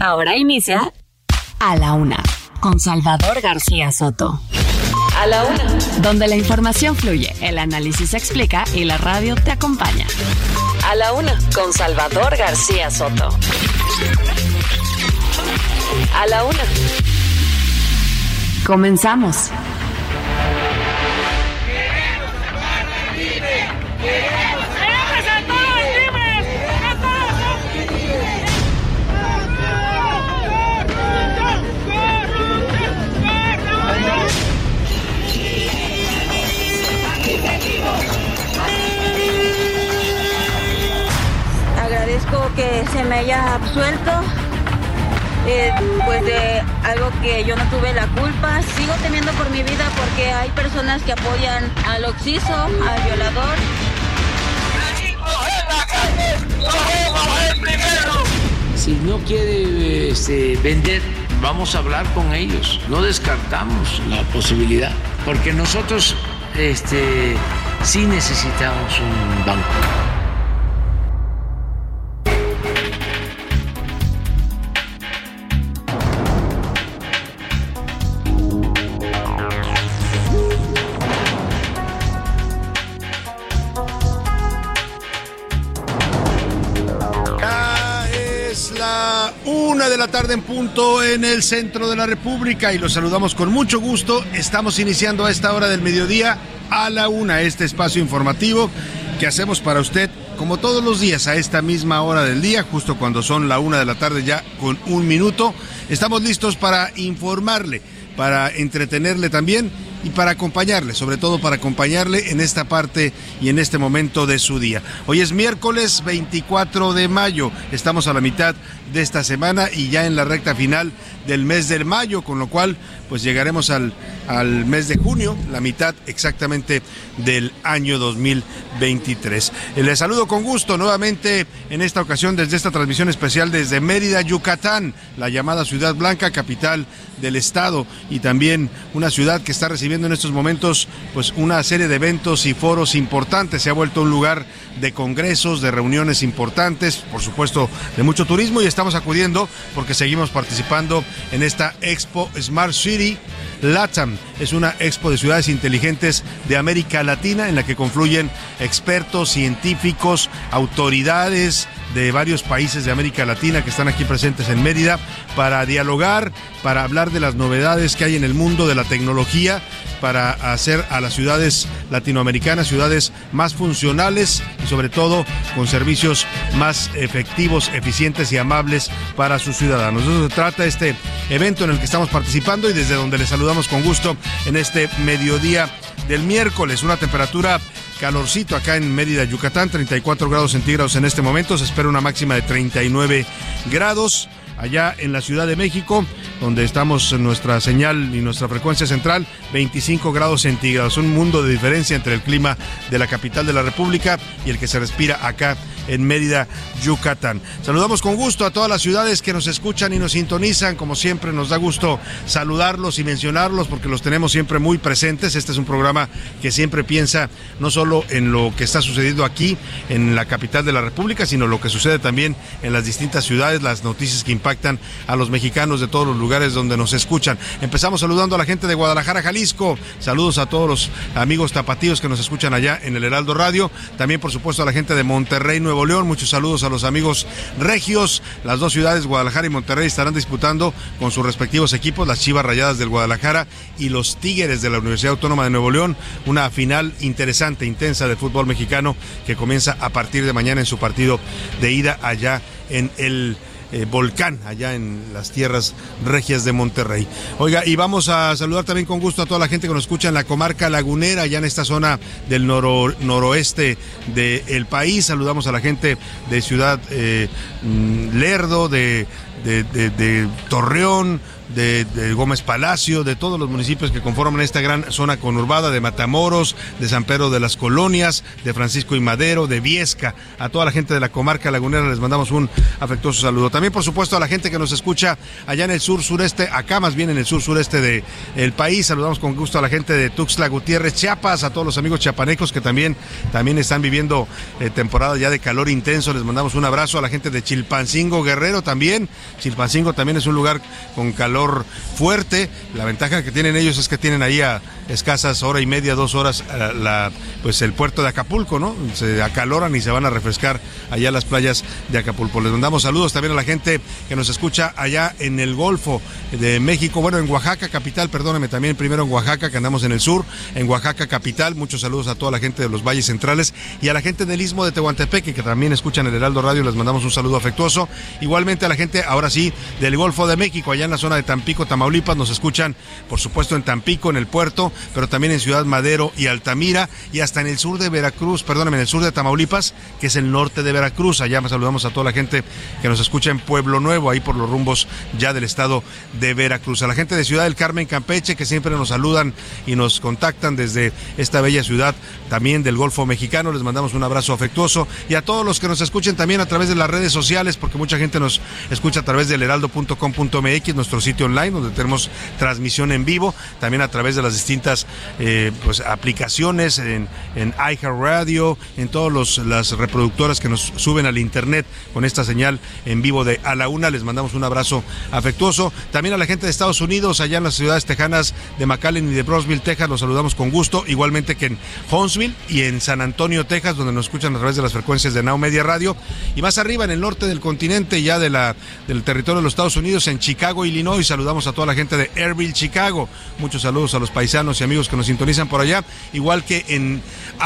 Ahora inicia A la Una con Salvador García Soto. A la Una. Donde la información fluye, el análisis se explica y la radio te acompaña. A la Una con Salvador García Soto. A la Una. Comenzamos. Que se me haya absuelto eh, pues de algo que yo no tuve la culpa. Sigo temiendo por mi vida porque hay personas que apoyan al oxiso, al violador. Si no quiere este, vender, vamos a hablar con ellos. No descartamos la posibilidad, porque nosotros este, sí necesitamos un banco. De la tarde en punto en el centro de la República y los saludamos con mucho gusto. Estamos iniciando a esta hora del mediodía a la una este espacio informativo que hacemos para usted como todos los días a esta misma hora del día, justo cuando son la una de la tarde ya con un minuto. Estamos listos para informarle, para entretenerle también y para acompañarle, sobre todo para acompañarle en esta parte y en este momento de su día. Hoy es miércoles 24 de mayo, estamos a la mitad de esta semana y ya en la recta final del mes de mayo, con lo cual pues llegaremos al, al mes de junio, la mitad exactamente del año 2023. Eh, Les saludo con gusto nuevamente en esta ocasión desde esta transmisión especial desde Mérida, Yucatán, la llamada Ciudad Blanca, capital del estado y también una ciudad que está recibiendo en estos momentos pues una serie de eventos y foros importantes. Se ha vuelto un lugar de congresos, de reuniones importantes, por supuesto de mucho turismo y estamos acudiendo porque seguimos participando en esta Expo Smart City LATAM. Es una expo de ciudades inteligentes de América Latina en la que confluyen expertos, científicos, autoridades de varios países de América Latina que están aquí presentes en Mérida para dialogar, para hablar de las novedades que hay en el mundo de la tecnología, para hacer a las ciudades latinoamericanas ciudades más funcionales y sobre todo con servicios más efectivos, eficientes y amables para sus ciudadanos. De eso se trata este evento en el que estamos participando y desde donde les saludamos con gusto en este mediodía del miércoles, una temperatura calorcito acá en Mérida, Yucatán, 34 grados centígrados en este momento, se espera una máxima de 39 grados. Allá en la Ciudad de México, donde estamos en nuestra señal y nuestra frecuencia central, 25 grados centígrados. Un mundo de diferencia entre el clima de la capital de la República y el que se respira acá en Mérida, Yucatán. Saludamos con gusto a todas las ciudades que nos escuchan y nos sintonizan. Como siempre, nos da gusto saludarlos y mencionarlos porque los tenemos siempre muy presentes. Este es un programa que siempre piensa no solo en lo que está sucediendo aquí en la capital de la República, sino lo que sucede también en las distintas ciudades, las noticias que impactan a los mexicanos de todos los lugares donde nos escuchan. Empezamos saludando a la gente de Guadalajara, Jalisco. Saludos a todos los amigos tapatíos que nos escuchan allá en el Heraldo Radio. También, por supuesto, a la gente de Monterrey, Nuevo León. Muchos saludos a los amigos regios. Las dos ciudades, Guadalajara y Monterrey, estarán disputando con sus respectivos equipos, las Chivas Rayadas del Guadalajara y los Tigres de la Universidad Autónoma de Nuevo León. Una final interesante, intensa de fútbol mexicano que comienza a partir de mañana en su partido de ida allá en el eh, volcán allá en las tierras regias de Monterrey. Oiga, y vamos a saludar también con gusto a toda la gente que nos escucha en la comarca lagunera, allá en esta zona del noroeste del país. Saludamos a la gente de Ciudad eh, mm, Lerdo, de, de Torreón, de, Gómez Palacio, de todos los municipios que conforman esta gran zona conurbada, de Matamoros, de San Pedro de las Colonias, de Francisco y Madero, de Viesca, a toda la gente de la comarca lagunera les mandamos un afectuoso saludo. También, por supuesto, a la gente que nos escucha allá en el sur sureste, acá más bien en el sur sureste del el país. Saludamos con gusto a la gente de Tuxtla Gutiérrez, Chiapas, a todos los amigos chiapanecos que también, también están viviendo eh, temporada ya de calor intenso. Les mandamos un abrazo a la gente de Chilpancingo Guerrero también. Chilpancingo también es un lugar con calor fuerte. La ventaja que tienen ellos es que tienen ahí a escasas hora y media, dos horas, eh, la, pues el puerto de Acapulco, ¿no? Se acaloran y se van a refrescar allá las playas de Acapulco. Les mandamos saludos también a la gente que nos escucha allá en el Golfo de México, bueno, en Oaxaca capital, perdóneme, también primero en Oaxaca, que andamos en el sur, en Oaxaca capital. Muchos saludos a toda la gente de los valles centrales y a la gente del istmo de Tehuantepec, que también escuchan el Heraldo Radio, les mandamos un saludo afectuoso. Igualmente a la gente, ahora sí, del Golfo de México, allá en la zona de Tampico, Tamaulipas, nos escuchan, por supuesto, en Tampico, en el puerto, pero también en Ciudad Madero y Altamira, y hasta en el sur de Veracruz, perdóname, en el sur de Tamaulipas, que es el norte de Veracruz. Allá saludamos a toda la gente que nos escucha en Pueblo Nuevo, ahí por los rumbos ya del estado de Veracruz. A la gente de Ciudad del Carmen, Campeche, que siempre nos saludan y nos contactan desde esta bella ciudad, también del Golfo Mexicano, les mandamos un abrazo afectuoso. Y a todos los que nos escuchen también a través de las redes sociales, porque mucha gente nos escucha a través del heraldo.com.mx, nuestro sitio online donde tenemos transmisión en vivo, también a través de las distintas eh, pues, aplicaciones en, en iHeartRadio, en todas las reproductoras que nos suben al internet con esta señal en vivo de A la Una. Les mandamos un abrazo afectuoso. También a la gente de Estados Unidos, allá en las ciudades tejanas de McAllen y de Brosville, Texas, los saludamos con gusto, igualmente que en Huntsville y en San Antonio, Texas, donde nos escuchan a través de las frecuencias de Now Media Radio. Y más arriba, en el norte del continente, ya de la, del territorio de los Estados Unidos, en Chicago, Illinois, saludamos a toda la gente de Airville, Chicago. Muchos saludos a los paisanos y amigos que nos sintonizan por allá. Igual que en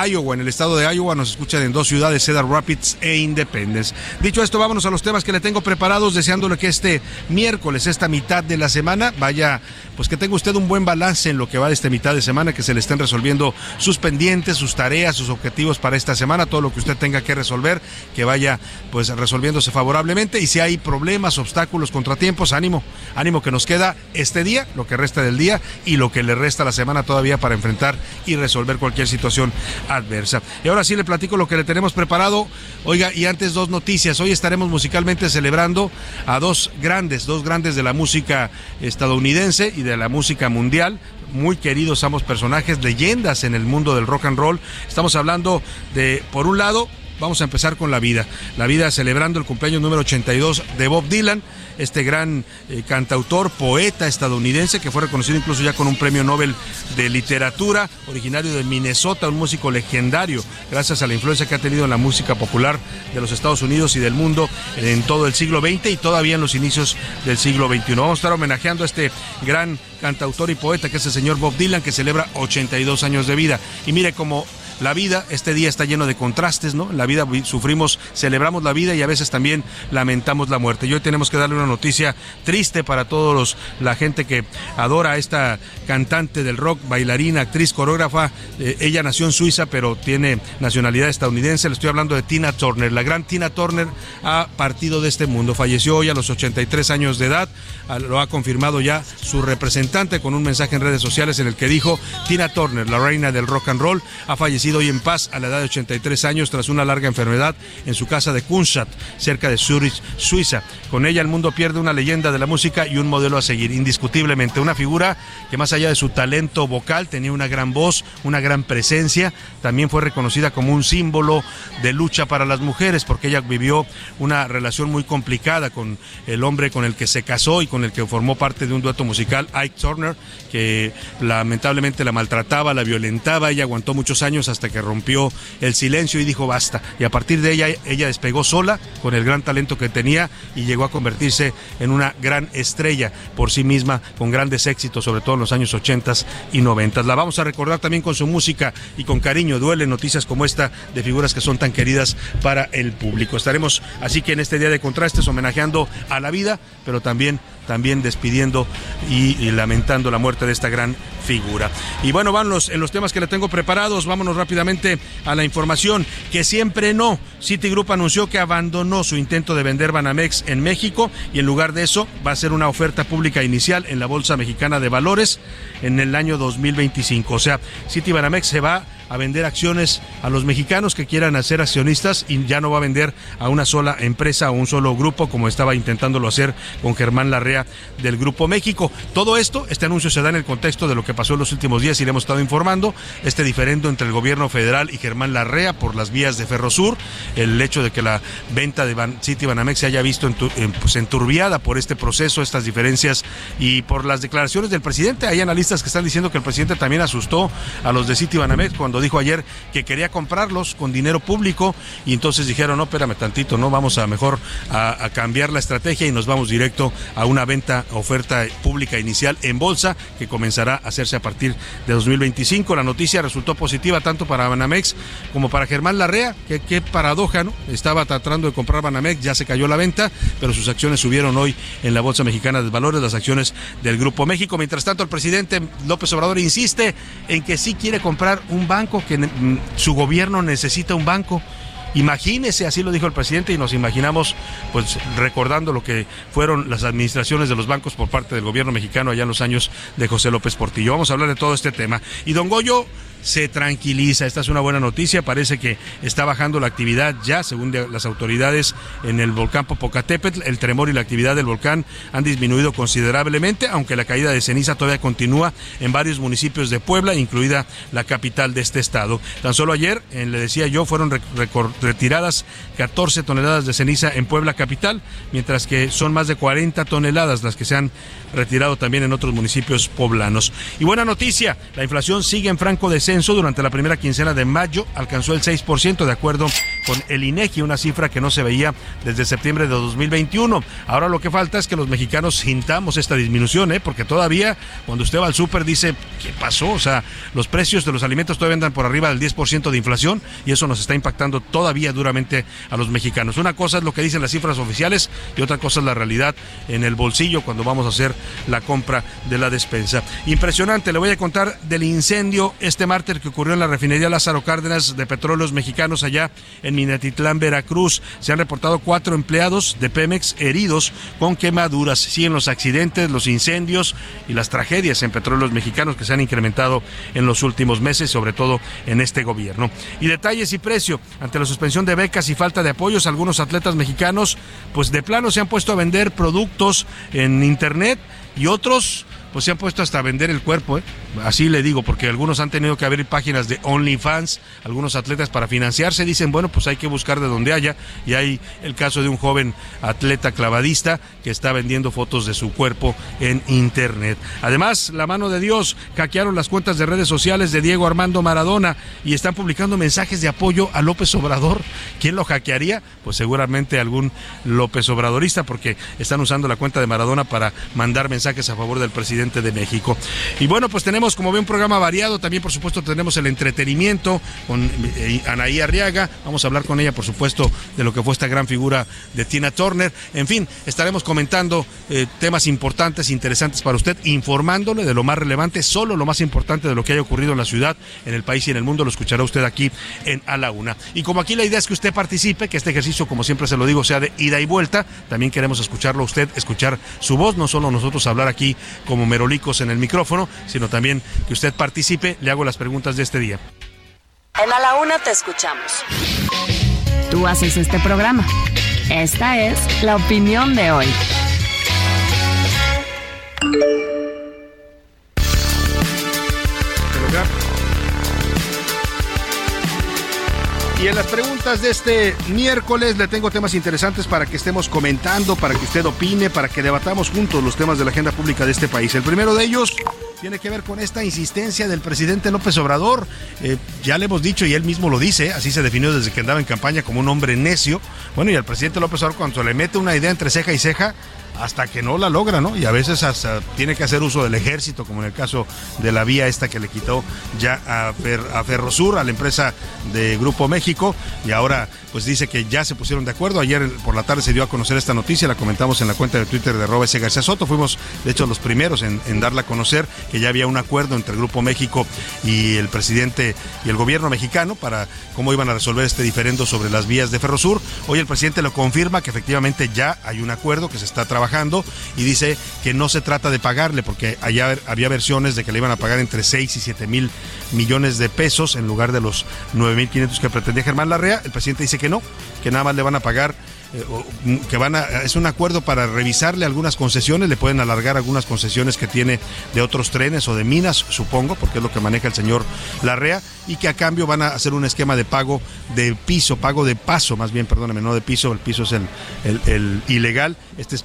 Iowa, en el estado de Iowa, nos escuchan en dos ciudades, Cedar Rapids e Independence. Dicho esto, vámonos a los temas que le tengo preparados, deseándole que este miércoles, esta mitad de la semana, vaya, pues que tenga usted un buen balance en lo que va de esta mitad de semana, que se le estén resolviendo sus pendientes, sus tareas, sus objetivos para esta semana, todo lo que usted tenga que resolver, que vaya pues resolviéndose favorablemente. Y si hay problemas, obstáculos, contratiempos, ánimo, ánimo que nos queda este día, lo que resta del día y lo que le resta la semana todavía para enfrentar y resolver cualquier situación adversa. Y ahora sí le platico lo que le tenemos preparado. Oiga, y antes dos noticias. Hoy estaremos musicalmente celebrando a dos grandes, dos grandes de la música estadounidense y de la música mundial muy queridos ambos personajes, leyendas en el mundo del rock and roll. Estamos hablando de, por un lado, vamos a empezar con la vida. La vida celebrando el cumpleaños número 82 de Bob Dylan este gran eh, cantautor, poeta estadounidense que fue reconocido incluso ya con un premio Nobel de literatura, originario de Minnesota, un músico legendario, gracias a la influencia que ha tenido en la música popular de los Estados Unidos y del mundo en todo el siglo XX y todavía en los inicios del siglo XXI. Vamos a estar homenajeando a este gran cantautor y poeta que es el señor Bob Dylan, que celebra 82 años de vida. Y mire cómo la vida, este día está lleno de contrastes, ¿no? La vida sufrimos, celebramos la vida y a veces también lamentamos la muerte. Y hoy tenemos que darle una noticia triste para todos los, la gente que adora a esta cantante del rock, bailarina, actriz, coreógrafa. Eh, ella nació en Suiza, pero tiene nacionalidad estadounidense. Le estoy hablando de Tina Turner. La gran Tina Turner ha partido de este mundo. Falleció hoy a los 83 años de edad. Ah, lo ha confirmado ya su representante con un mensaje en redes sociales en el que dijo Tina Turner, la reina del rock and roll, ha fallecido hoy en paz a la edad de 83 años tras una larga enfermedad en su casa de Kunstadt, cerca de Zurich, Suiza. Con ella el mundo pierde una leyenda de la música y un modelo a seguir, indiscutiblemente. Una figura que más allá de su talento vocal tenía una gran voz, una gran presencia. También fue reconocida como un símbolo de lucha para las mujeres porque ella vivió una relación muy complicada con el hombre con el que se casó y con el que formó parte de un dueto musical, Ike Turner, que lamentablemente la maltrataba, la violentaba. Ella aguantó muchos años hasta que rompió el silencio y dijo basta. Y a partir de ella, ella despegó sola con el gran talento que tenía y llegó a convertirse en una gran estrella por sí misma, con grandes éxitos, sobre todo en los años 80 y 90. La vamos a recordar también con su música y con cariño. Duele noticias como esta de figuras que son tan queridas para el público. Estaremos así que en este día de contrastes homenajeando a la vida, pero también también despidiendo y, lamentando la muerte de esta gran figura. Y bueno, van los, en los temas que le tengo preparados, vámonos rápidamente a la información que siempre no. Citigroup anunció que abandonó su intento de vender Banamex en México y en lugar de eso va a ser una oferta pública inicial en la Bolsa Mexicana de Valores en el año 2025. O sea, Citibanamex se va a vender acciones a los mexicanos que quieran ser accionistas y ya no va a vender a una sola empresa o un solo grupo como estaba intentándolo hacer con Germán Larrea del Grupo México. Todo esto, este anuncio se da en el contexto de lo que pasó en los últimos días y le hemos estado informando, este diferendo entre el gobierno federal y Germán Larrea por las vías de Ferrosur, el hecho de que la venta de City Banamex se haya visto pues, enturbiada por este proceso, estas diferencias y por las declaraciones del presidente. Hay analistas que están diciendo que el presidente también asustó a los de City Banamex cuando dijo ayer que quería comprarlos con dinero público y entonces dijeron, no, espérame tantito, no, vamos a mejor a, cambiar la estrategia y nos vamos directo a una venta, oferta pública inicial en bolsa que comenzará a hacerse a partir de 2025. La noticia resultó positiva tanto para Banamex como para Germán Larrea, que qué paradoja, ¿no? Estaba tratando de comprar Banamex, ya se cayó la venta, pero sus acciones subieron hoy en la Bolsa Mexicana de Valores, las acciones del Grupo México. Mientras tanto, el presidente López Obrador insiste en que sí quiere comprar un banco que mm, su gobierno necesita un banco. Imagínese, así lo dijo el presidente, y nos imaginamos, pues recordando lo que fueron las administraciones de los bancos por parte del gobierno mexicano allá en los años de José López Portillo. Vamos a hablar de todo este tema. Y don Goyo se tranquiliza. Esta es una buena noticia. Parece que está bajando la actividad ya, según las autoridades, en el volcán Popocatépetl. El tremor y la actividad del volcán han disminuido considerablemente, aunque la caída de ceniza todavía continúa en varios municipios de Puebla, incluida la capital de este estado. Tan solo ayer, le decía yo, fueron retiradas 14 toneladas de ceniza en Puebla capital, mientras que son más de 40 toneladas las que se han retirado también en otros municipios poblanos. Y buena noticia, la inflación sigue en franco descenso durante la primera quincena de mayo, alcanzó el 6% de acuerdo con el INEGI, una cifra que no se veía desde septiembre de 2021. Ahora lo que falta es que los mexicanos sintamos esta disminución, ¿eh? porque todavía cuando usted va al súper dice, ¿qué pasó? O sea, los precios de los alimentos todavía andan por arriba del 10% de inflación y eso nos está impactando todavía duramente a los mexicanos. Una cosa es lo que dicen las cifras oficiales y otra cosa es la realidad en el bolsillo cuando vamos a hacer la compra de la despensa. Impresionante, le voy a contar del incendio este martes que ocurrió en la refinería Lázaro Cárdenas de Petróleos Mexicanos allá en Minatitlán, Veracruz. Se han reportado cuatro empleados de Pemex heridos con quemaduras. Siguen los accidentes, los incendios y las tragedias en Petróleos Mexicanos que se han incrementado en los últimos meses, sobre todo en este gobierno. Y detalles y precio. Ante la suspensión de becas y falta de apoyos, algunos atletas mexicanos, pues de plano se han puesto a vender productos en Internet y otros pues se han puesto hasta vender el cuerpo, ¿eh? así le digo, porque algunos han tenido que abrir páginas de OnlyFans, algunos atletas para financiarse, dicen, bueno, pues hay que buscar de donde haya, y hay el caso de un joven atleta clavadista que está vendiendo fotos de su cuerpo en Internet. Además, la mano de Dios, hackearon las cuentas de redes sociales de Diego Armando Maradona y están publicando mensajes de apoyo a López Obrador. ¿Quién lo hackearía? Pues seguramente algún López Obradorista, porque están usando la cuenta de Maradona para mandar mensajes a favor del presidente de México. Y bueno, pues tenemos, como ve, un programa variado. También, por supuesto, tenemos el entretenimiento con eh, Anaí Arriaga. Vamos a hablar con ella, por supuesto, de lo que fue esta gran figura de Tina Turner. En fin, estaremos comentando eh, temas importantes, interesantes para usted, informándole de lo más relevante, solo lo más importante de lo que haya ocurrido en la ciudad, en el país y en el mundo. Lo escuchará usted aquí en A la Una. Y como aquí la idea es que usted participe, que este ejercicio, como siempre se lo digo, sea de ida y vuelta, también queremos escucharlo usted, escuchar su voz, no solo nosotros hablar aquí como merolicos en el micrófono, sino también que usted participe. Le hago las preguntas de este día. En A la Una te escuchamos. Tú haces este programa. Esta es la opinión de hoy. Y en las preguntas de este miércoles le tengo temas interesantes para que estemos comentando, para que usted opine, para que debatamos juntos los temas de la agenda pública de este país. El primero de ellos, tiene que ver con esta insistencia del presidente López Obrador. Eh, ya le hemos dicho y él mismo lo dice, así se definió desde que andaba en campaña como un hombre necio. Bueno, y al presidente López Obrador cuando le mete una idea entre ceja y ceja, hasta que no la logra, ¿no? Y a veces hasta tiene que hacer uso del ejército, como en el caso de la vía esta que le quitó ya a, Ferrosur, a la empresa de Grupo México, y ahora pues dice que ya se pusieron de acuerdo. Ayer por la tarde se dio a conocer esta noticia, la comentamos en la cuenta de Twitter de Robe García Soto. Fuimos, de hecho, los primeros en, darla a conocer, que ya había un acuerdo entre Grupo México y el presidente y el gobierno mexicano para cómo iban a resolver este diferendo sobre las vías de Ferrosur. Hoy el presidente lo confirma que efectivamente ya hay un acuerdo que se está trabajando y dice que no se trata de pagarle, porque allá había versiones de que le iban a pagar entre 6 y 7 mil millones de pesos en lugar de los 9 mil 500 que pretendía Germán Larrea. El presidente dice que no, que nada más le van a pagar que van es un acuerdo para revisarle algunas concesiones, le pueden alargar algunas concesiones que tiene de otros trenes o de minas, supongo, porque es lo que maneja el señor Larrea, y que a cambio van a hacer un esquema de pago de piso, pago de paso, más bien, perdóneme, no de piso, el piso es el, el, ilegal, este es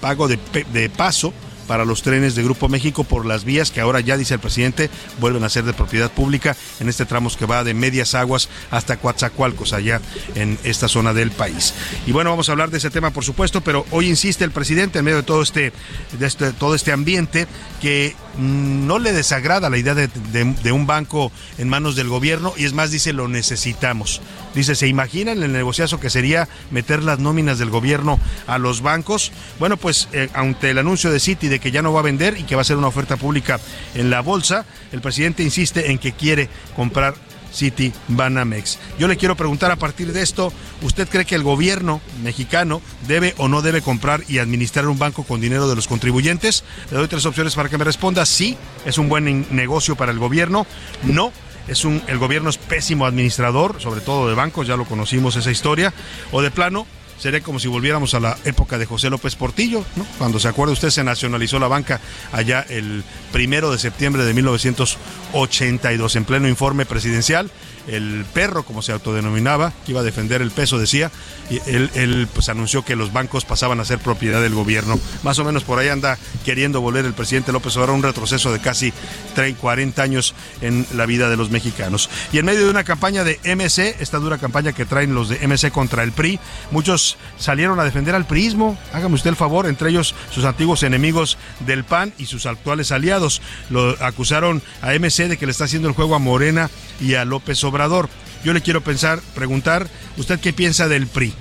pago de, de paso para los trenes de Grupo México por las vías que ahora ya dice el presidente vuelven a ser de propiedad pública en este tramo que va de Medias Aguas hasta Coatzacoalcos allá en esta zona del país. Y bueno, vamos a hablar de ese tema por supuesto, pero hoy insiste el presidente en medio de todo este, de este, todo este ambiente que mm, no le desagrada la idea de, un banco en manos del gobierno y es más dice lo necesitamos. Dice, ¿se imaginan el negociazo que sería meter las nóminas del gobierno a los bancos? Bueno, pues eh, ante el anuncio de Citi de que ya no va a vender y que va a ser una oferta pública en la bolsa, el presidente insiste en que quiere comprar City Banamex. Yo le quiero preguntar a partir de esto, ¿usted cree que el gobierno mexicano debe o no debe comprar y administrar un banco con dinero de los contribuyentes? Le doy tres opciones para que me responda. Sí, es un buen negocio para el gobierno. No, es un el gobierno es pésimo administrador, sobre todo de bancos, ya lo conocimos esa historia. O de plano, sería como si volviéramos a la época de José López Portillo, ¿no? Cuando se acuerda usted se nacionalizó la banca allá el primero de septiembre de 1982 en pleno informe presidencial el perro, como se autodenominaba, que iba a defender el peso, decía, y él, pues anunció que los bancos pasaban a ser propiedad del gobierno. Más o menos por ahí anda queriendo volver el presidente López Obrador un retroceso de casi 30, 40 años en la vida de los mexicanos. Y en medio de una campaña de MC, esta dura campaña que traen los de MC contra el PRI, muchos salieron a defender al PRIismo, hágame usted el favor, entre ellos sus antiguos enemigos del PAN y sus actuales aliados. Lo acusaron a MC de que le está haciendo el juego a Morena y a López Yo le quiero pensar, preguntar, ¿usted qué piensa del PRI?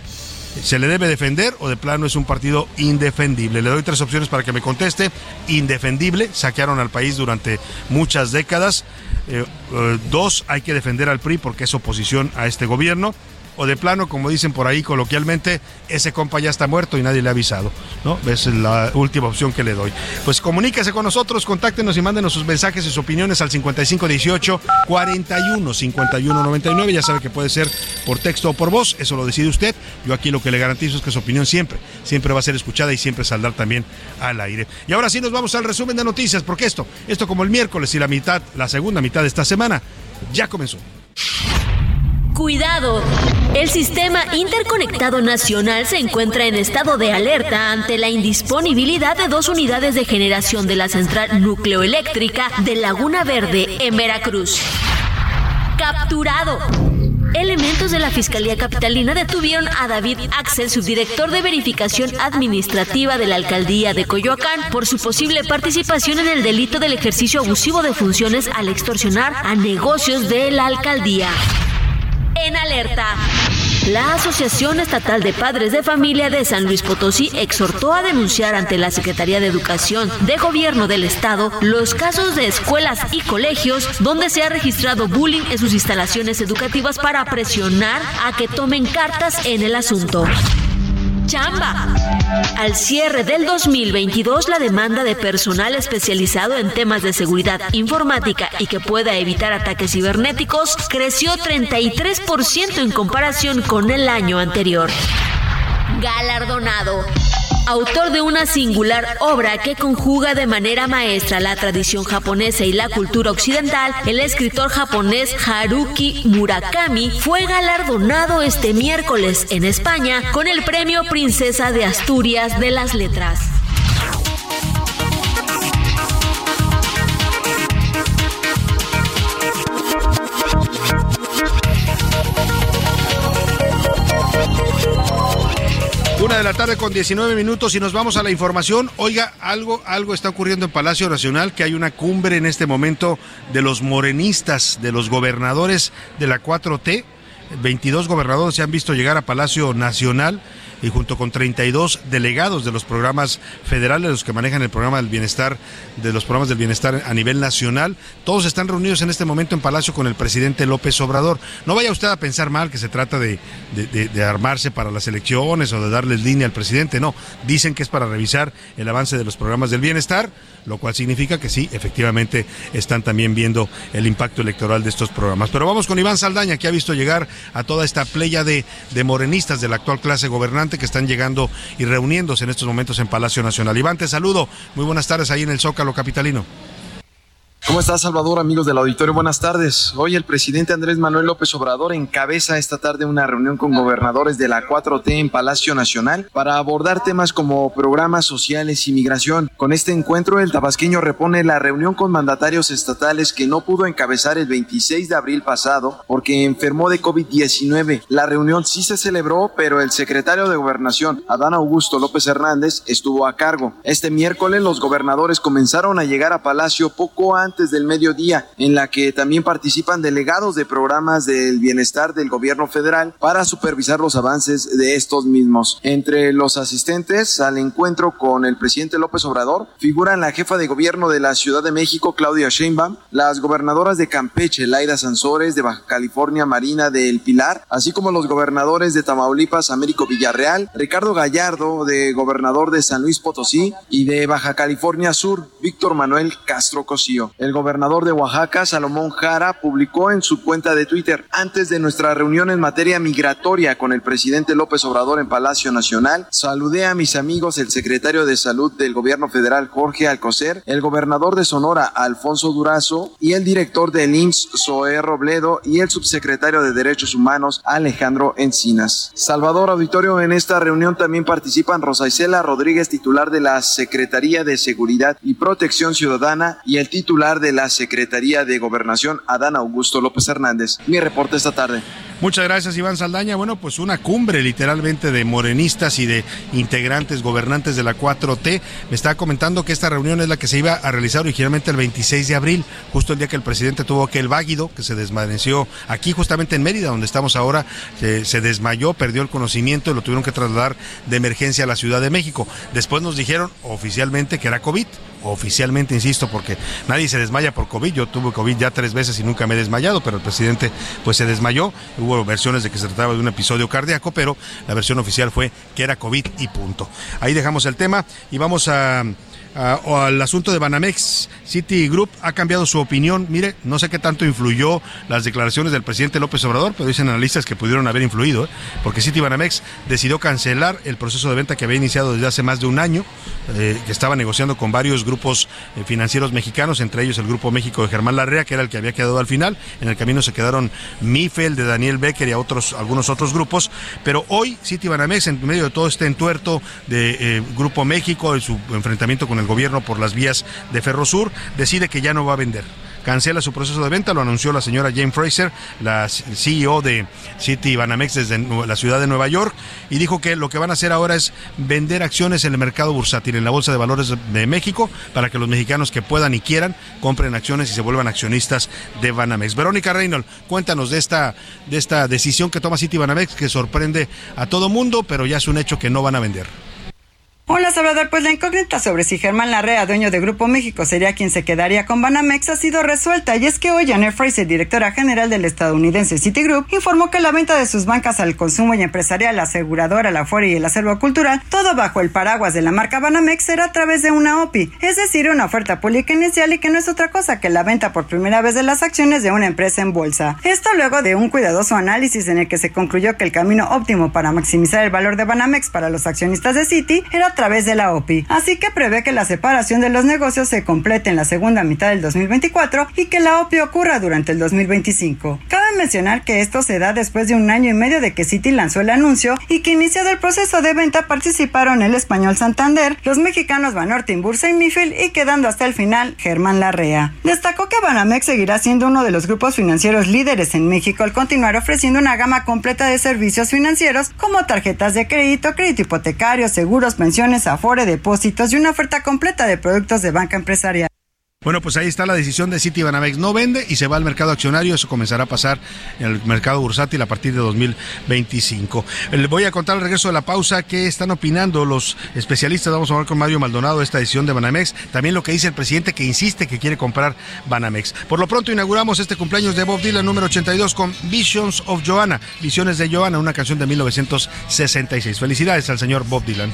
¿Se le debe defender o de plano es un partido indefendible? Le doy tres opciones para que me conteste. Indefendible, saquearon al país durante muchas décadas. Eh, eh, dos, hay que defender al PRI porque es oposición a este gobierno o de plano, como dicen por ahí coloquialmente, ese compa ya está muerto y nadie le ha avisado, ¿no? Es la última opción que le doy. Pues comuníquese con nosotros, contáctenos y mándenos sus mensajes y sus opiniones al 5518 41 51 99. Ya sabe que puede ser por texto o por voz, eso lo decide usted. Yo aquí lo que le garantizo es que su opinión siempre, siempre va a ser escuchada y siempre saldrá también al aire. Y ahora sí nos vamos al resumen de noticias, porque esto, esto como el miércoles y la mitad, la segunda mitad de esta semana, ya comenzó. Cuidado. El sistema interconectado nacional se encuentra en estado de alerta ante la indisponibilidad de dos unidades de generación de la central nucleoeléctrica de Laguna Verde en Veracruz. Capturado. Elementos de la Fiscalía Capitalina detuvieron a David Axel, subdirector de verificación administrativa de la alcaldía de Coyoacán, por su posible participación en el delito del ejercicio abusivo de funciones al extorsionar a negocios de la alcaldía en alerta. La Asociación Estatal de Padres de Familia de San Luis Potosí exhortó a denunciar ante la Secretaría de Educación de Gobierno del Estado los casos de escuelas y colegios donde se ha registrado bullying en sus instalaciones educativas para presionar a que tomen cartas en el asunto chamba. Al cierre del 2022, la demanda de personal especializado en temas de seguridad informática y que pueda evitar ataques cibernéticos creció 33% en comparación con el año anterior. Galardonado autor de una singular obra que conjuga de manera maestra la tradición japonesa y la cultura occidental, el escritor japonés Haruki Murakami fue galardonado este miércoles en España con el premio Princesa de Asturias de las Letras. De la tarde con 19 minutos y nos vamos a la información. Oiga, algo, algo está ocurriendo en Palacio Nacional, que hay una cumbre en este momento de los morenistas, de los gobernadores de la 4T. 22 gobernadores se han visto llegar a Palacio Nacional y junto con 32 delegados de los programas federales, los que manejan el programa del bienestar, de los programas del bienestar a nivel nacional, todos están reunidos en este momento en Palacio con el presidente López Obrador. No vaya usted a pensar mal que se trata de, de armarse para las elecciones o de darles línea al presidente, no, dicen que es para revisar el avance de los programas del bienestar lo cual significa que sí, efectivamente están también viendo el impacto electoral de estos programas. Pero vamos con Iván Saldaña, que ha visto llegar a toda esta playa de, de morenistas de la actual clase gobernante que están llegando y reuniéndose en estos momentos en Palacio Nacional. Iván, te saludo. Muy buenas tardes ahí en el Zócalo Capitalino. ¿Cómo estás, Salvador, amigos del auditorio? Buenas tardes. Hoy el presidente Andrés Manuel López Obrador encabeza esta tarde una reunión con gobernadores de la 4T en Palacio Nacional para abordar temas como programas sociales y migración. Con este encuentro, el tabasqueño repone la reunión con mandatarios estatales que no pudo encabezar el 26 de abril pasado porque enfermó de COVID-19. La reunión sí se celebró, pero el secretario de Gobernación, Adán Augusto López Hernández, estuvo a cargo. Este miércoles los gobernadores comenzaron a llegar a Palacio poco antes antes del mediodía, en la que también participan delegados de programas del bienestar del gobierno federal para supervisar los avances de estos mismos. Entre los asistentes al encuentro con el presidente López Obrador figuran la jefa de gobierno de la Ciudad de México, Claudia Sheinbaum, las gobernadoras de Campeche, Laida Sansores, de Baja California, Marina del Pilar, así como los gobernadores de Tamaulipas, Américo Villarreal, Ricardo Gallardo, de gobernador de San Luis Potosí, y de Baja California Sur, Víctor Manuel Castro Cosío. El gobernador de Oaxaca, Salomón Jara, publicó en su cuenta de Twitter, antes de nuestra reunión en materia migratoria con el presidente López Obrador en Palacio Nacional, saludé a mis amigos el secretario de Salud del gobierno federal, Jorge Alcocer, el gobernador de Sonora, Alfonso Durazo, y el director del IMSS, Zoé Robledo, y el subsecretario de Derechos Humanos, Alejandro Encinas. Salvador Auditorio, en esta reunión también participan Rosa Isela Rodríguez, titular de la Secretaría de Seguridad y Protección Ciudadana, y el titular de la Secretaría de Gobernación, Adán Augusto López Hernández. Mi reporte esta tarde. Muchas gracias, Iván Saldaña. Bueno, pues una cumbre literalmente de morenistas y de integrantes, gobernantes de la 4T. Me estaba comentando que esta reunión es la que se iba a realizar originalmente el 26 de abril, justo el día que el presidente tuvo aquel váguido que se desvaneció aquí, justamente en Mérida, donde estamos ahora. Se, se desmayó, perdió el conocimiento y lo tuvieron que trasladar de emergencia a la Ciudad de México. Después nos dijeron oficialmente que era COVID oficialmente, insisto, porque nadie se desmaya por COVID. Yo tuve COVID ya tres veces y nunca me he desmayado, pero el presidente pues se desmayó. Hubo versiones de que se trataba de un episodio cardíaco, pero la versión oficial fue que era COVID y punto. Ahí dejamos el tema y vamos a o al asunto de Banamex. Citigroup ha cambiado su opinión. Mire, no sé qué tanto influyó las declaraciones del presidente López Obrador, pero dicen analistas que pudieron haber influido, ¿eh? porque Citi Banamex decidió cancelar el proceso de venta que había iniciado desde hace más de un año, eh, que estaba negociando con varios grupos eh, financieros mexicanos, entre ellos el Grupo México de Germán Larrea, que era el que había quedado al final. En el camino se quedaron Mifel de Daniel Becker y a otros, algunos otros grupos. Pero hoy Citi Banamex, en medio de todo este entuerto de Grupo México, de su enfrentamiento con el gobierno por las vías de Ferrosur, decide que ya no va a vender cancela su proceso de venta, lo anunció la señora Jane Fraser, la CEO de City Banamex desde la ciudad de Nueva York, y dijo que lo que van a hacer ahora es vender acciones en el mercado bursátil, en la Bolsa de Valores de México, para que los mexicanos que puedan y quieran compren acciones y se vuelvan accionistas de Banamex. Verónica Reynolds, cuéntanos de esta, de esta decisión que toma City Banamex, que sorprende a todo mundo, pero ya es un hecho que no van a vender. Hola, Salvador. Pues la incógnita sobre si Germán Larrea, dueño de Grupo México, sería quien se quedaría con Banamex ha sido resuelta. Y es que hoy Janet Fraser, directora general del estadounidense Citigroup, informó que la venta de sus bancas al consumo y empresarial, la aseguradora, la Fuera y el acervo cultural, todo bajo el paraguas de la marca Banamex, será a través de una OPI, es decir, una oferta pública inicial y que no es otra cosa que la venta por primera vez de las acciones de una empresa en bolsa. Esto luego de un cuidadoso análisis en el que se concluyó que el camino óptimo para maximizar el valor de Banamex para los accionistas de Citi era través de la OPI. Así que prevé que la separación de los negocios se complete en la segunda mitad del 2024 y que la OPI ocurra durante el 2025. Cabe mencionar que esto se da después de un año y medio de que Citi lanzó el anuncio y que iniciado el proceso de venta participaron el español Santander, los mexicanos Banorte, Bursa y Mifil y quedando hasta el final Germán Larrea. Destacó que Banamex seguirá siendo uno de los grupos financieros líderes en México al continuar ofreciendo una gama completa de servicios financieros como tarjetas de crédito, crédito hipotecario, seguros, pensiones, afore, depósitos y una oferta completa de productos de banca empresarial. Bueno, pues ahí está la decisión de City Banamex. No vende y se va al mercado accionario. Eso comenzará a pasar en el mercado bursátil a partir de 2025. Le voy a contar al regreso de la pausa qué están opinando los especialistas. Vamos a hablar con Mario Maldonado de esta decisión de Banamex. También lo que dice el presidente que insiste que quiere comprar Banamex. Por lo pronto inauguramos este cumpleaños de Bob Dylan número 82 con Visions of Joanna. Visiones de Joanna, una canción de 1966. Felicidades al señor Bob Dylan.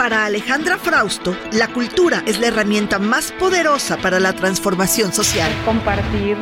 Para Alejandra Frausto, la cultura es la herramienta más poderosa para la transformación social. Compartir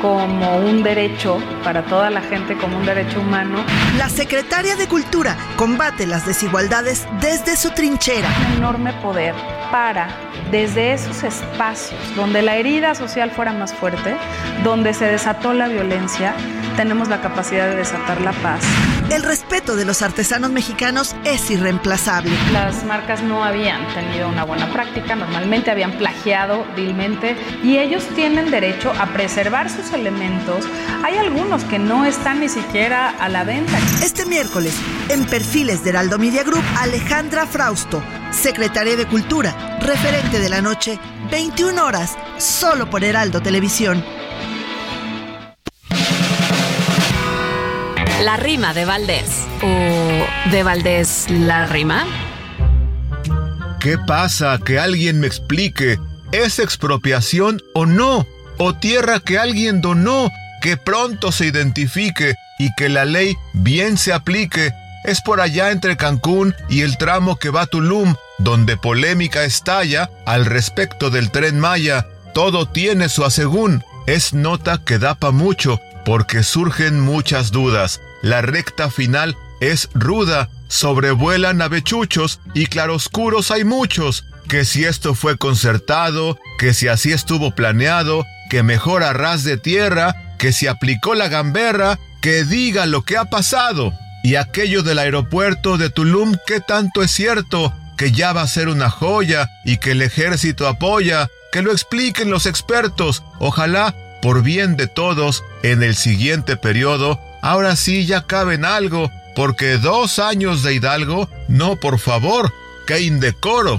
como un derecho para toda la gente, como un derecho humano. La secretaria de Cultura combate las desigualdades desde su trinchera. Un enorme poder para, desde esos espacios donde la herida social fuera más fuerte, donde se desató la violencia, tenemos la capacidad de desatar la paz. El respeto de los artesanos mexicanos es irreemplazable. Las marcas no habían tenido una buena práctica, normalmente habían plagiado vilmente y ellos tienen derecho a preservar sus elementos. Hay algunos que no están ni siquiera a la venta. Este miércoles, en Perfiles de Heraldo Media Group, Alejandra Frausto, secretaria de Cultura, referente de la noche, 21 horas, solo por Heraldo Televisión. La rima de Valdés. ¿O de Valdés la rima? ¿Qué pasa? Que alguien me explique. ¿Es expropiación o no? ¿O tierra que alguien donó? Que pronto se identifique y que la ley bien se aplique. Es por allá entre Cancún y el tramo que va a Tulum, donde polémica estalla al respecto del tren Maya. Todo tiene su asegún. Es nota que da pa' mucho, porque surgen muchas dudas. La recta final es ruda, sobrevuelan avechuchos y claroscuros hay muchos. Que si esto fue concertado, que si así estuvo planeado, que mejor a ras de tierra, que si aplicó la gamberra, que diga lo que ha pasado. Y aquello del aeropuerto de Tulum, ¿qué tanto es cierto? Que ya va a ser una joya y que el ejército apoya, que lo expliquen los expertos. Ojalá por bien de todos, en el siguiente periodo, ahora sí ya caben algo, porque dos años de Hidalgo, no por favor, qué indecoro.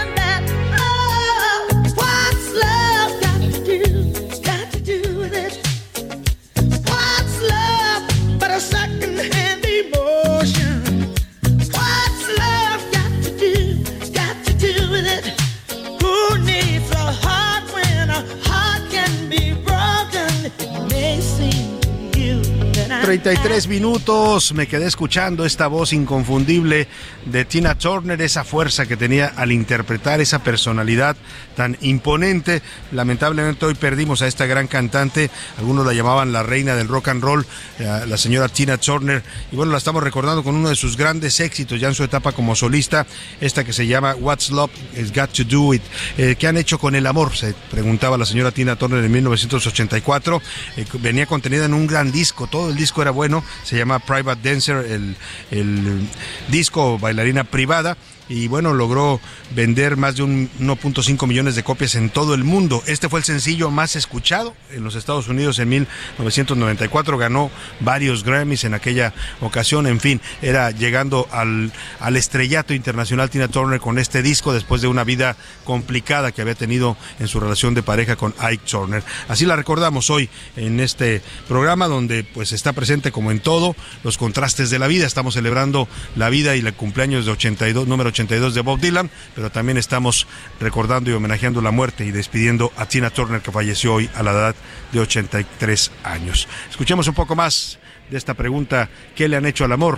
33 minutos. Me quedé escuchando esta voz inconfundible de Tina Turner, esa fuerza que tenía al interpretar esa personalidad tan imponente. Lamentablemente hoy perdimos a esta gran cantante. Algunos la llamaban la reina del rock and roll, eh, la señora Tina Turner. Y bueno, la estamos recordando con uno de sus grandes éxitos ya en su etapa como solista, esta que se llama What's Love Has Got to Do It. Eh, ¿Qué han hecho con el amor? Se preguntaba la señora Tina Turner en 1984. Eh, venía contenida en un gran disco, todo el disco era bueno, se llama Private Dancer, el, el disco bailarina privada y bueno, logró vender más de un 1.5 millones de copias en todo el mundo. Este fue el sencillo más escuchado en los Estados Unidos en 1994, ganó varios Grammys en aquella ocasión, en fin, era llegando al, al estrellato internacional Tina Turner con este disco después de una vida complicada que había tenido en su relación de pareja con Ike Turner. Así la recordamos hoy en este programa donde pues está presente como en todo los contrastes de la vida. Estamos celebrando la vida y el cumpleaños de 82, número 82 de Bob Dylan, pero también estamos recordando y homenajeando la muerte y despidiendo a Tina Turner que falleció hoy a la edad de 83 años. Escuchemos un poco más de esta pregunta, ¿qué le han hecho al amor?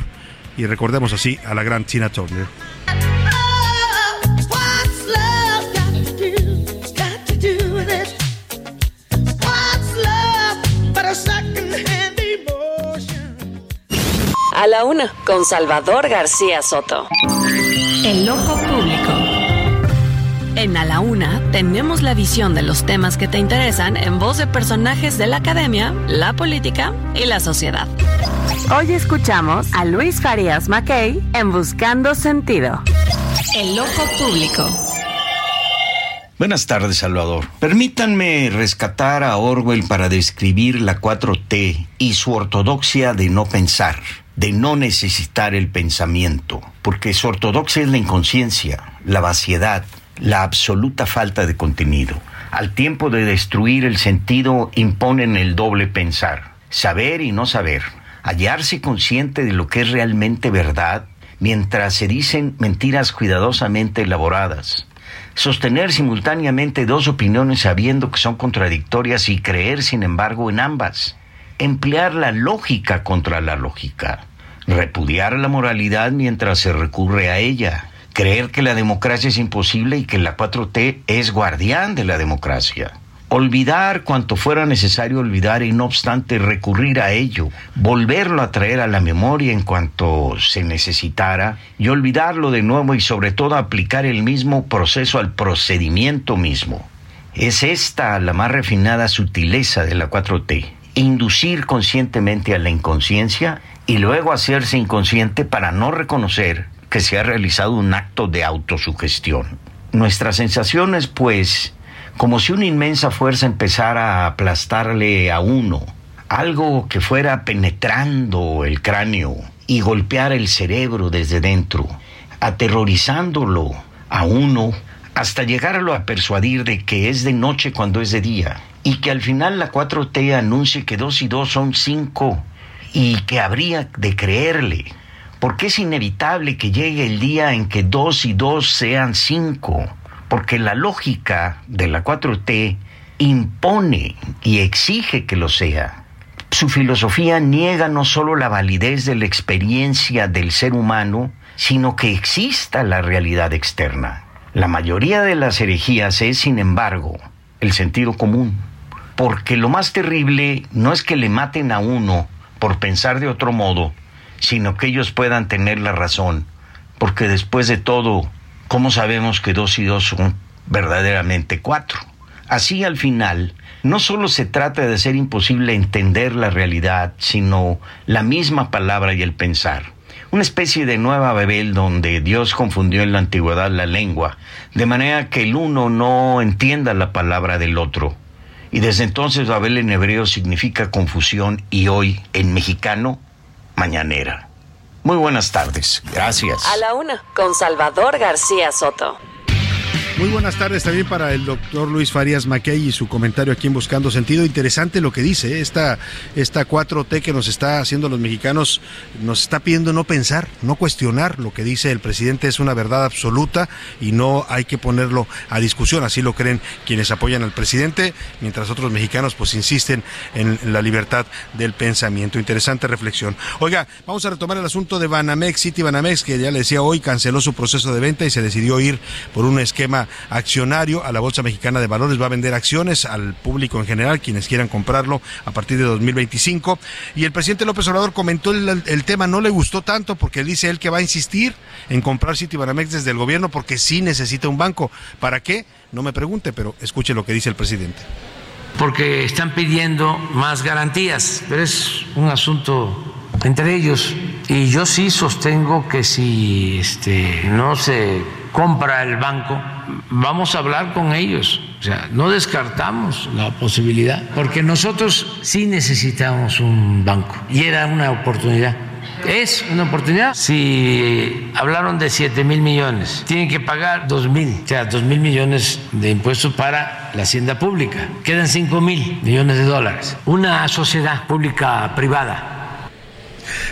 Y recordemos así a la gran Tina Turner. A la una, con Salvador García Soto. El Ojo Público. En A la Una tenemos la visión de los temas que te interesan en voz de personajes de la academia, la política y la sociedad. Hoy escuchamos a Luis Farías Mackey en Buscando Sentido. El Ojo Público. Buenas tardes, Salvador. Permítanme rescatar a Orwell para describir la 4T y su ortodoxia de no pensar, de no necesitar el pensamiento, porque su ortodoxia es la inconsciencia, la vaciedad, la absoluta falta de contenido. Al tiempo de destruir el sentido, imponen el doble pensar, saber y no saber, hallarse consciente de lo que es realmente verdad, mientras se dicen mentiras cuidadosamente elaboradas sostener simultáneamente dos opiniones sabiendo que son contradictorias y creer, sin embargo, en ambas, emplear la lógica contra la lógica, repudiar la moralidad mientras se recurre a ella, creer que la democracia es imposible y que la 4T es guardián de la democracia. Olvidar cuanto fuera necesario olvidar y no obstante recurrir a ello, volverlo a traer a la memoria en cuanto se necesitara y olvidarlo de nuevo y sobre todo aplicar el mismo proceso al procedimiento mismo. Es esta la más refinada sutileza de la 4T, inducir conscientemente a la inconsciencia y luego hacerse inconsciente para no reconocer que se ha realizado un acto de autosugestión. Nuestras sensaciones, pues, como si una inmensa fuerza empezara a aplastarle a uno, algo que fuera penetrando el cráneo y golpear el cerebro desde dentro, aterrorizándolo a uno hasta llegarlo a persuadir de que es de noche cuando es de día y que al final la 4T anuncie que dos y dos son cinco y que habría de creerle, porque es inevitable que llegue el día en que dos y dos sean cinco porque la lógica de la 4T impone y exige que lo sea. Su filosofía niega no solo la validez de la experiencia del ser humano, sino que exista la realidad externa. La mayoría de las herejías es, sin embargo, el sentido común, porque lo más terrible no es que le maten a uno por pensar de otro modo, sino que ellos puedan tener la razón, porque después de todo, ¿cómo sabemos que dos y dos son verdaderamente cuatro? Así al final, no solo se trata de hacer imposible entender la realidad, sino la misma palabra y el pensar. Una especie de nueva Babel donde Dios confundió en la antigüedad la lengua, de manera que el uno no entienda la palabra del otro. Y desde entonces Babel en hebreo significa confusión y hoy en mexicano, mañanera. Muy buenas tardes. Gracias. A la una, con Salvador García Soto. Muy buenas tardes también para el doctor Luis Farías Mackey y su comentario aquí en Buscando Sentido. Interesante lo que dice, ¿eh? esta, esta 4T que nos está haciendo los mexicanos, nos está pidiendo no pensar, no cuestionar lo que dice el presidente, es una verdad absoluta y no hay que ponerlo a discusión, así lo creen quienes apoyan al presidente, mientras otros mexicanos pues insisten en la libertad del pensamiento. Interesante reflexión. Oiga, vamos a retomar el asunto de Banamex, City Banamex, que ya le decía hoy canceló su proceso de venta y se decidió ir por un esquema accionario a la Bolsa Mexicana de Valores. Va a vender acciones al público en general, quienes quieran comprarlo a partir de 2025. Y el presidente López Obrador comentó el, tema, no le gustó tanto porque dice él que va a insistir en comprar Citibanamex desde el gobierno porque sí necesita un banco. ¿Para qué? No me pregunte, pero escuche lo que dice el presidente. Porque están pidiendo más garantías, pero es un asunto entre ellos. Y yo sí sostengo que si este, no se compra el banco, vamos a hablar con ellos. O sea, no descartamos la posibilidad, porque nosotros sí necesitamos un banco y era una oportunidad. Es una oportunidad. Si hablaron de 7 mil millones, tienen que pagar 2 mil, o sea, 2 mil millones de impuestos para la hacienda pública. Quedan 5 mil millones de dólares. Una sociedad pública privada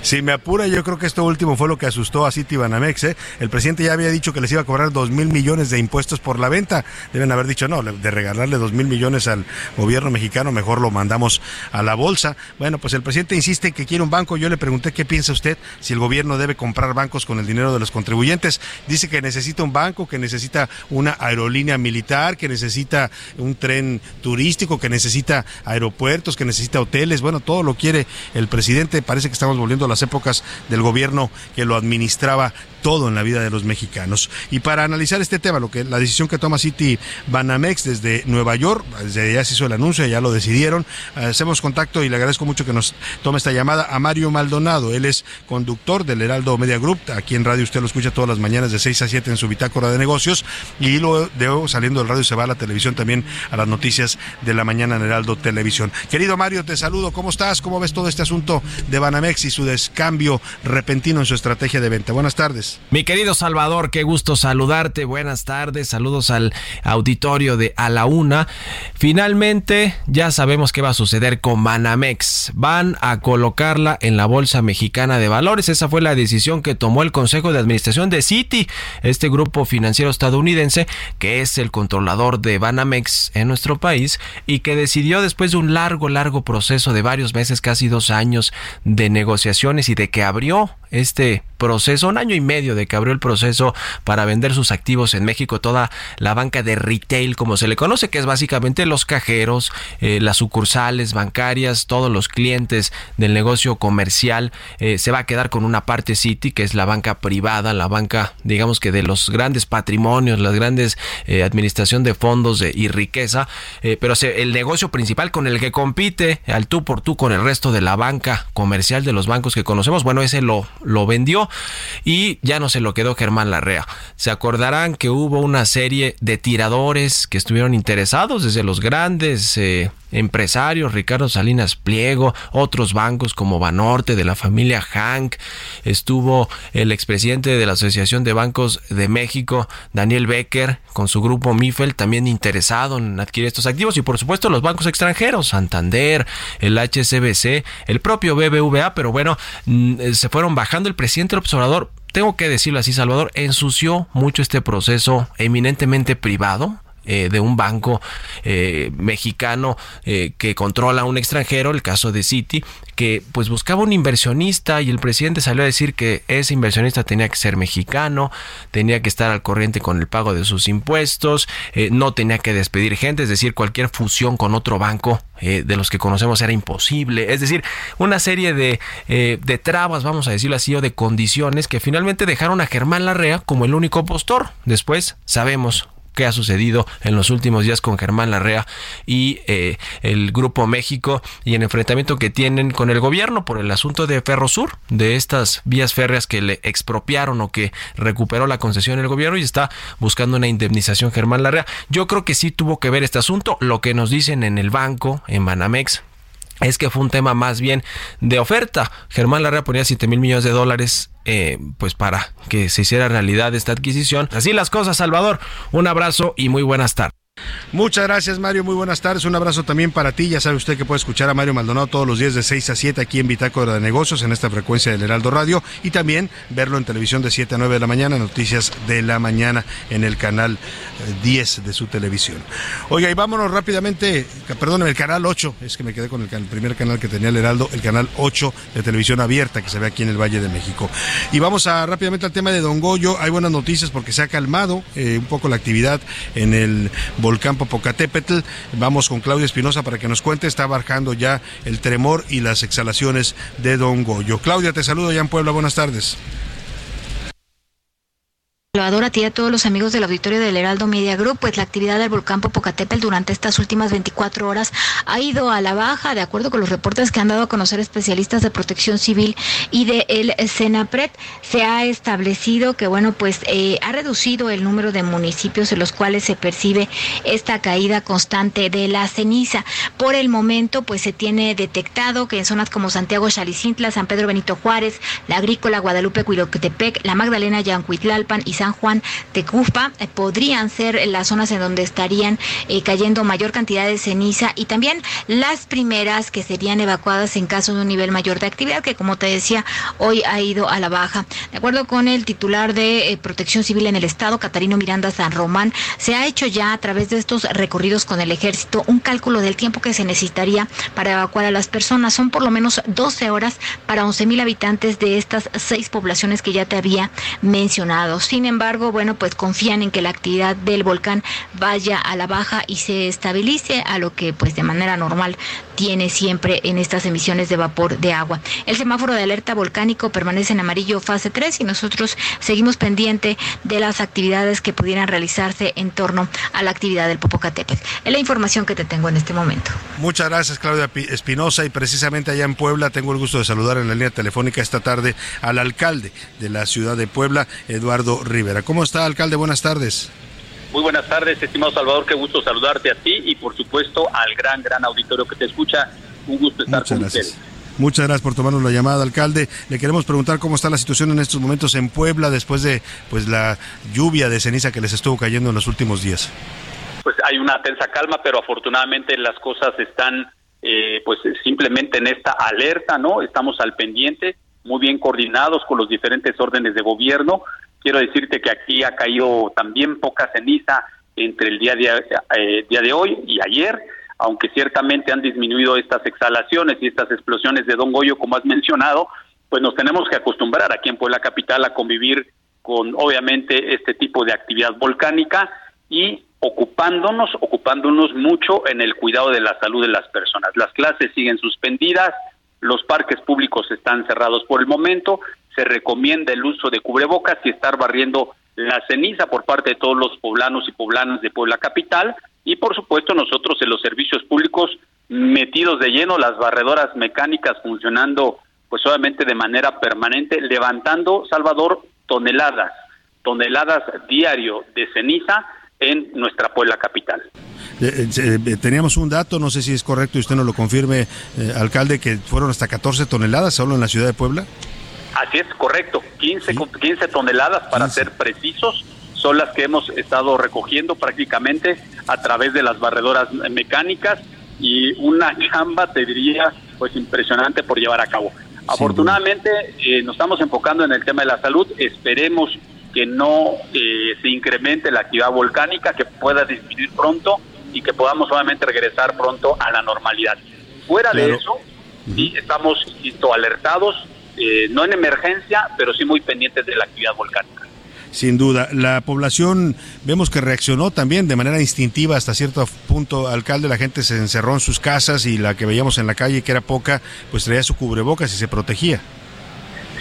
si me apura, yo creo que esto último fue lo que asustó a Citibanamex. ¿eh? El presidente ya había dicho que les iba a cobrar dos mil millones de impuestos por la venta. Deben haber dicho, no, de regalarle dos mil millones al gobierno mexicano, mejor lo mandamos a la bolsa. Bueno, pues el presidente insiste en que quiere un banco. Yo le pregunté qué piensa usted si el gobierno debe comprar bancos con el dinero de los contribuyentes. Dice que necesita un banco, que necesita una aerolínea militar, que necesita un tren turístico, que necesita aeropuertos, que necesita hoteles. Bueno, todo lo quiere el presidente. Parece que estamos volviendo a las épocas del gobierno que lo administraba todo en la vida de los mexicanos. Y para analizar este tema, lo que la decisión que toma City Banamex desde Nueva York, desde ya se hizo el anuncio, ya lo decidieron. Hacemos contacto y le agradezco mucho que nos tome esta llamada a Mario Maldonado. Él es conductor del Heraldo Media Group. Aquí en radio usted lo escucha todas las mañanas de 6 a 7 en su bitácora de negocios. Y luego saliendo del radio se va a la televisión también a las noticias de la mañana en Heraldo Televisión. Querido Mario, te saludo. ¿Cómo estás? ¿Cómo ves todo este asunto de Banamex y su descambio repentino en su estrategia de venta? Buenas tardes. Mi querido Salvador, qué gusto saludarte. Buenas tardes. Saludos al auditorio de A la Una. Finalmente, ya sabemos qué va a suceder con Banamex. Van a colocarla en la Bolsa Mexicana de Valores. Esa fue la decisión que tomó el Consejo de Administración de Citi, este grupo financiero estadounidense que es el controlador de Banamex en nuestro país y que decidió después de un largo, largo proceso de varios meses, casi dos años de negociaciones y de que abrió este proceso, un año y medio de que abrió el proceso para vender sus activos en México, toda la banca de retail, como se le conoce, que es básicamente los cajeros, eh, las sucursales bancarias, todos los clientes del negocio comercial, eh, se va a quedar con una parte City, que es la banca privada, la banca, digamos que de los grandes patrimonios, las grandes eh, administración de fondos de, y riqueza, pero el negocio principal con el que compite al tú por tú con el resto de la banca comercial de los bancos que conocemos, bueno, ese lo, lo vendió y ya no se lo quedó Germán Larrea. Se acordarán que hubo una serie de tiradores que estuvieron interesados desde los grandes eh, empresarios, Ricardo Salinas Pliego, otros bancos como Banorte, de la familia Hank, estuvo el expresidente de la Asociación de Bancos de México, Daniel Becker, con su grupo Mifel, también interesado en adquirir estos activos, y por supuesto los bancos extranjeros, Santander, el HCBC, el propio BBVA, pero bueno, mm, se fueron bajando el presidente del observador tengo que decirlo así, Salvador, ensució mucho este proceso eminentemente privado eh, de un banco eh, mexicano eh, que controla a un extranjero, el caso de Citi, que pues buscaba un inversionista y el presidente salió a decir que ese inversionista tenía que ser mexicano, tenía que estar al corriente con el pago de sus impuestos, no tenía que despedir gente, es decir, cualquier fusión con otro banco de los que conocemos era imposible, es decir, una serie de, de trabas, vamos a decirlo así, o de condiciones que finalmente dejaron a Germán Larrea como el único postor. Después sabemos qué ha sucedido en los últimos días con Germán Larrea y eh, el Grupo México y el enfrentamiento que tienen con el gobierno por el asunto de Ferrosur, de estas vías férreas que le expropiaron o que recuperó la concesión el gobierno y está buscando una indemnización Germán Larrea. Yo creo que sí tuvo que ver este asunto, lo que nos dicen en el banco, en Banamex, es que fue un tema más bien de oferta. Germán Larrea ponía 7 mil millones de dólares eh, pues para que se hiciera realidad esta adquisición. Así las cosas, Salvador. Un abrazo y muy buenas tardes. Muchas gracias, Mario. Muy buenas tardes. Un abrazo también para ti. Ya sabe usted que puede escuchar a Mario Maldonado todos los días de 6 a 7 aquí en Bitácora de Negocios, en esta frecuencia del Heraldo Radio. Y también verlo en televisión de 7 a 9 de la mañana, noticias de la mañana en el canal 10 eh, de su televisión. Oiga, y vámonos rápidamente, perdón, el canal 8. Es que me quedé con el, el primer canal que tenía el Heraldo, el canal 8 de televisión abierta que se ve aquí en el Valle de México. Y vamos a rápidamente al tema de Don Goyo. Hay buenas noticias porque se ha calmado eh, un poco la actividad en el volcán Popocatépetl. Vamos con Claudia Espinosa para que nos cuente. Está bajando ya el tremor y las exhalaciones de Don Goyo. Claudia, te saludo ya en Puebla. Buenas tardes. Salvador, a ti a todos los amigos del auditorio del Heraldo Media Group, pues la actividad del volcán Popocatépetl durante estas últimas 24 horas ha ido a la baja, de acuerdo con los reportes que han dado a conocer especialistas de protección civil y de el Senapred. Se ha establecido que, bueno, pues eh, ha reducido el número de municipios en los cuales se percibe esta caída constante de la ceniza. Por el momento, pues se tiene detectado que en zonas como Santiago Chalicintla, San Pedro Benito Juárez, La Agrícola, Guadalupe, Cuiloctepec, La Magdalena, Yancuitlalpan y San Juan de Cufa eh, podrían ser las zonas en donde estarían eh, cayendo mayor cantidad de ceniza y también las primeras que serían evacuadas en caso de un nivel mayor de actividad que como te decía hoy ha ido a la baja. De acuerdo con el titular de eh, Protección Civil en el Estado, Catarino Miranda San Román, se ha hecho ya a través de estos recorridos con el ejército un cálculo del tiempo que se necesitaría para evacuar a las personas. Son por lo menos 12 horas para 11 mil habitantes de estas seis poblaciones que ya te había mencionado. Sin embargo, bueno, pues confían en que la actividad del volcán vaya a la baja y se estabilice a lo que pues de manera normal tiene siempre en estas emisiones de vapor de agua. El semáforo de alerta volcánico permanece en amarillo fase 3 y nosotros seguimos pendiente de las actividades que pudieran realizarse en torno a la actividad del Popocatépetl. Es la información que te tengo en este momento. Muchas gracias, Claudia Espinosa. Y precisamente allá en Puebla tengo el gusto de saludar en la línea telefónica esta tarde al alcalde de la ciudad de Puebla, Eduardo Rivera. ¿Cómo está, alcalde? Buenas tardes. Muy buenas tardes, estimado Salvador, qué gusto saludarte a ti y por supuesto al gran, gran auditorio que te escucha. Un gusto estar Muchas con gracias. ustedes. Muchas gracias por tomarnos la llamada, alcalde. Le queremos preguntar cómo está la situación en estos momentos en Puebla después de pues la lluvia de ceniza que les estuvo cayendo en los últimos días. Pues hay una tensa calma, pero afortunadamente las cosas están eh, pues simplemente en esta alerta, ¿no? Estamos al pendiente, muy bien coordinados con los diferentes órdenes de gobierno. Quiero decirte que aquí ha caído también poca ceniza entre el día de, eh, día de hoy y ayer, aunque ciertamente han disminuido estas exhalaciones y estas explosiones de Don Goyo, como has mencionado, pues nos tenemos que acostumbrar aquí en Puebla Capital a convivir con obviamente este tipo de actividad volcánica y ocupándonos, ocupándonos mucho en el cuidado de la salud de las personas. Las clases siguen suspendidas, los parques públicos están cerrados por el momento, se recomienda el uso de cubrebocas y estar barriendo la ceniza por parte de todos los poblanos y poblanas de Puebla Capital y por supuesto nosotros en los servicios públicos metidos de lleno, las barredoras mecánicas funcionando pues obviamente de manera permanente, levantando, Salvador, toneladas, toneladas diario de ceniza en nuestra Puebla Capital. Eh, eh, eh, teníamos un dato, no sé si es correcto y usted nos lo confirme, alcalde, que fueron hasta 14 toneladas solo en la ciudad de Puebla. Así es, correcto. 15, con- 15 toneladas, para ser precisos, son las que hemos estado recogiendo prácticamente a través de las barredoras mecánicas y una chamba, te diría, pues impresionante por llevar a cabo. Afortunadamente, eh, nos estamos enfocando en el tema de la salud. Esperemos que no eh, se incremente la actividad volcánica, que pueda disminuir pronto y que podamos obviamente regresar pronto a la normalidad. Fuera de eso, sí, estamos, insisto, alertados, eh, no en emergencia, pero sí muy pendientes de la actividad volcánica. Sin duda, la población vemos que reaccionó también de manera instintiva hasta cierto punto, alcalde, la gente se encerró en sus casas y la que veíamos en la calle, que era poca, pues traía su cubrebocas y se protegía.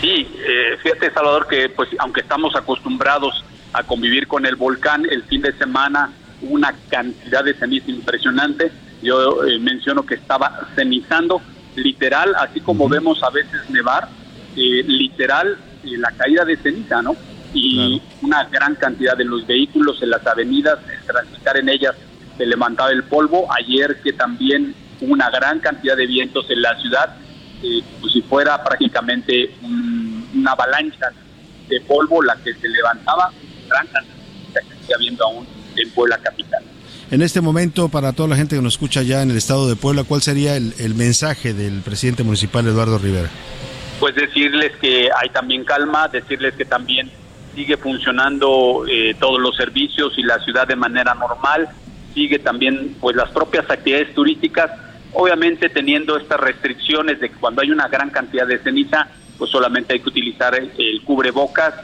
Sí, eh, fíjate Salvador que pues aunque estamos acostumbrados a convivir con el volcán, el fin de semana hubo una cantidad de ceniza impresionante. Yo eh, menciono que estaba cenizando, literal, así como vemos a veces nevar, eh, literal eh, la caída de ceniza, ¿no? Y una gran cantidad de los vehículos en las avenidas, el transitar en ellas se levantaba el polvo. Ayer que también una gran cantidad de vientos en la ciudad, eh, pues si fuera prácticamente un- una avalancha de polvo la que se levantaba, gran cantidad que sigue habiendo aún en Puebla capital. En este momento, para toda la gente que nos escucha ya en el estado de Puebla, ¿cuál sería el, el mensaje del presidente municipal Eduardo Rivera? Pues decirles que hay también calma, decirles que también sigue funcionando eh, todos los servicios y la ciudad de manera normal, sigue también pues las propias actividades turísticas, obviamente teniendo estas restricciones de que cuando hay una gran cantidad de ceniza, pues solamente hay que utilizar el, el cubrebocas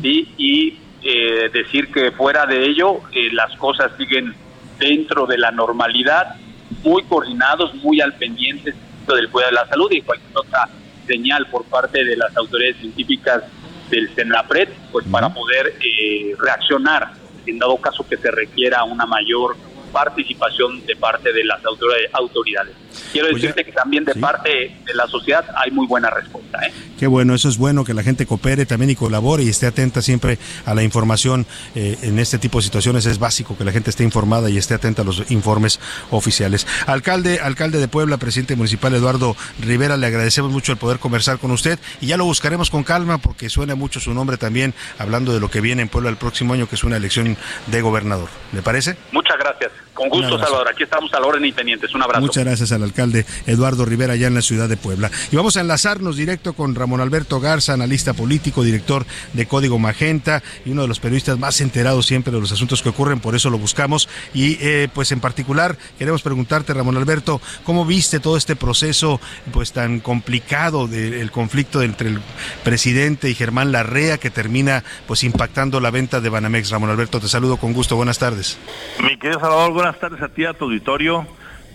¿sí? y eh, decir que fuera de ello eh, las cosas siguen dentro de la normalidad, muy coordinados, muy al pendiente del cuidado de la salud y cualquier otra señal por parte de las autoridades científicas del CENAPRED, pues para poder eh, reaccionar en dado caso que se requiera una mayor participación de parte de las autori- autoridades. Quiero decirte que también de sí. parte de la sociedad hay muy buena respuesta. ¿eh? Qué bueno, eso es bueno que la gente coopere también y colabore y esté atenta siempre a la información eh, en este tipo de situaciones. Es básico que la gente esté informada y esté atenta a los informes oficiales. Alcalde, alcalde de Puebla, presidente municipal Eduardo Rivera, le agradecemos mucho el poder conversar con usted y ya lo buscaremos con calma porque suena mucho su nombre también hablando de lo que viene en Puebla el próximo año, que es una elección de gobernador. ¿Le parece? Muchas gracias. Con gusto. Salvador. Aquí estamos a la orden y. Un abrazo. Muchas gracias al alcalde Eduardo Rivera allá en la ciudad de Puebla. Y vamos a enlazarnos directo con Ramón Alberto Garza, analista político, director de Código Magenta y uno de los periodistas más enterados siempre de los asuntos que ocurren, por eso lo buscamos. Y eh, pues en particular queremos preguntarte, Ramón Alberto, ¿cómo viste todo este proceso pues tan complicado del conflicto entre el presidente y Germán Larrea que termina pues impactando la venta de Banamex? Ramón Alberto, te saludo con gusto, buenas tardes. Mi querido Salvador, buenas tardes a ti, a tu auditorio.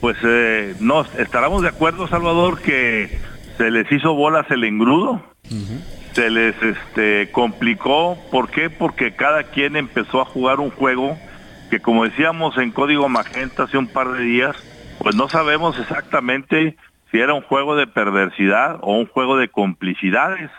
Pues eh, no, estaremos de acuerdo, Salvador, que se les hizo bolas el engrudo, se les este, complicó. ¿Por qué? Porque cada quien empezó a jugar un juego que, como decíamos en Código Magenta hace un par de días, pues no sabemos exactamente si era un juego de perversidad o un juego de complicidades.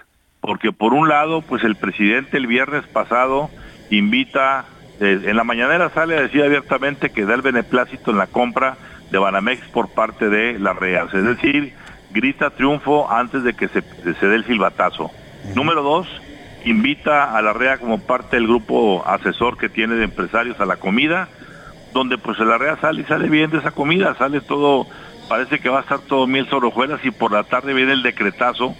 Porque por un lado, pues el presidente el viernes pasado invita, en la mañanera sale a decir abiertamente que da el beneplácito en la compra de Banamex por parte de la Real. Es decir, grita triunfo antes de que se, se dé el silbatazo. Número dos, invita a la REA como parte del grupo asesor que tiene de empresarios a la comida, donde pues la REA sale y sale bien de esa comida, sale todo, parece que va a estar todo mil sobre hojuelas y por la tarde viene el decretazo,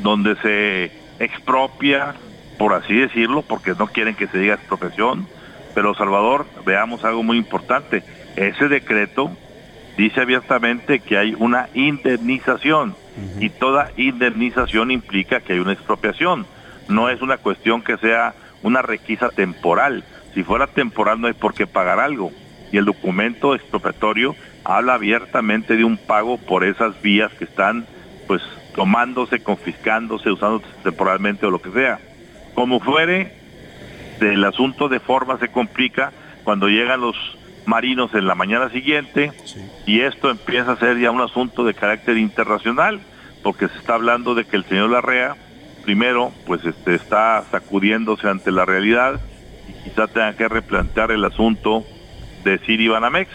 donde se expropia, por así decirlo, porque no quieren que se diga expropiación, pero Salvador, veamos algo muy importante, ese decreto dice abiertamente que hay una indemnización y toda indemnización implica que hay una expropiación. No es una cuestión que sea una requisa temporal. Si fuera temporal no hay por qué pagar algo. Y el documento expropiatorio habla abiertamente de un pago por esas vías que están pues tomándose, confiscándose, usándose temporalmente o lo que sea. Como fuere, el asunto de forma se complica cuando llegan los marinos en la mañana siguiente y esto empieza a ser ya un asunto de carácter internacional porque se está hablando de que el señor Larrea primero pues este está sacudiéndose ante la realidad y quizá tenga que replantear el asunto de Siri Banamex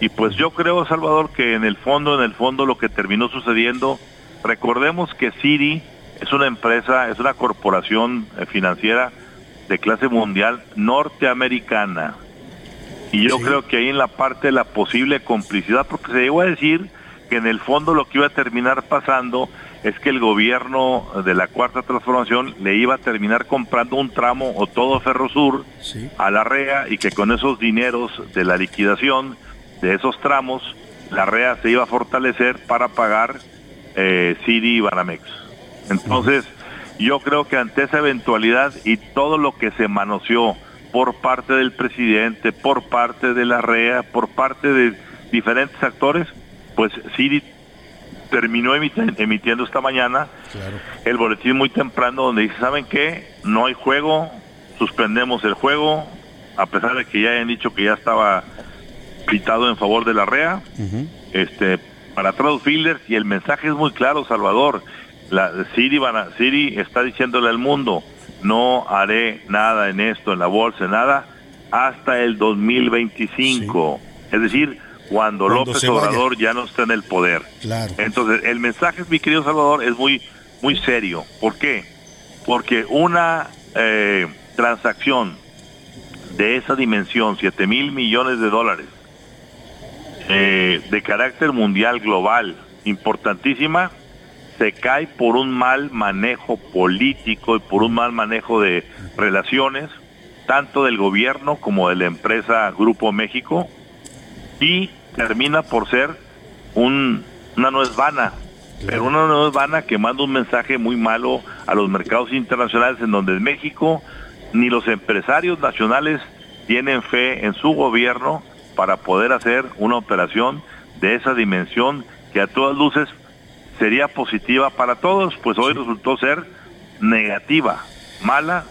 y pues yo creo Salvador que en el fondo en el fondo lo que terminó sucediendo recordemos que Siri es una empresa es una corporación eh, financiera de clase mundial norteamericana. Y yo creo que ahí en la parte de la posible complicidad, porque se llegó a decir que en el fondo lo que iba a terminar pasando es que el gobierno de la Cuarta Transformación le iba a terminar comprando un tramo o todo Ferrosur a la REA y que con esos dineros de la liquidación de esos tramos, la REA se iba a fortalecer para pagar eh, y Banamex. Entonces, yo creo que ante esa eventualidad y todo lo que se manoseó por parte del presidente, por parte de la REA, por parte de diferentes actores, pues City terminó emiti- emitiendo esta mañana el boletín muy temprano donde dice, ¿saben qué? No hay juego, suspendemos el juego, a pesar de que ya hayan dicho que ya estaba pitado en favor de la REA, este, para Trade Fielders, y el mensaje es muy claro, Salvador. La Siri, van a- Siri está diciéndole al mundo, no haré nada en esto, en la bolsa, nada, hasta el 2025. Es decir, cuando, Cuando López. Obrador ya no está en el poder. Claro. Entonces, el mensaje, mi querido Salvador, es muy, muy serio. ¿Por qué? Porque una eh, transacción de esa dimensión, 7 mil millones de dólares, eh, de carácter mundial, global, importantísima, se cae por un mal manejo político y por un mal manejo de relaciones, tanto del gobierno como de la empresa Grupo México, y termina por ser un, una nuez vana, pero una nuez vana que manda un mensaje muy malo a los mercados internacionales en donde México ni los empresarios nacionales tienen fe en su gobierno para poder hacer una operación de esa dimensión que a todas luces sería positiva para todos, pues hoy resultó ser negativa, mala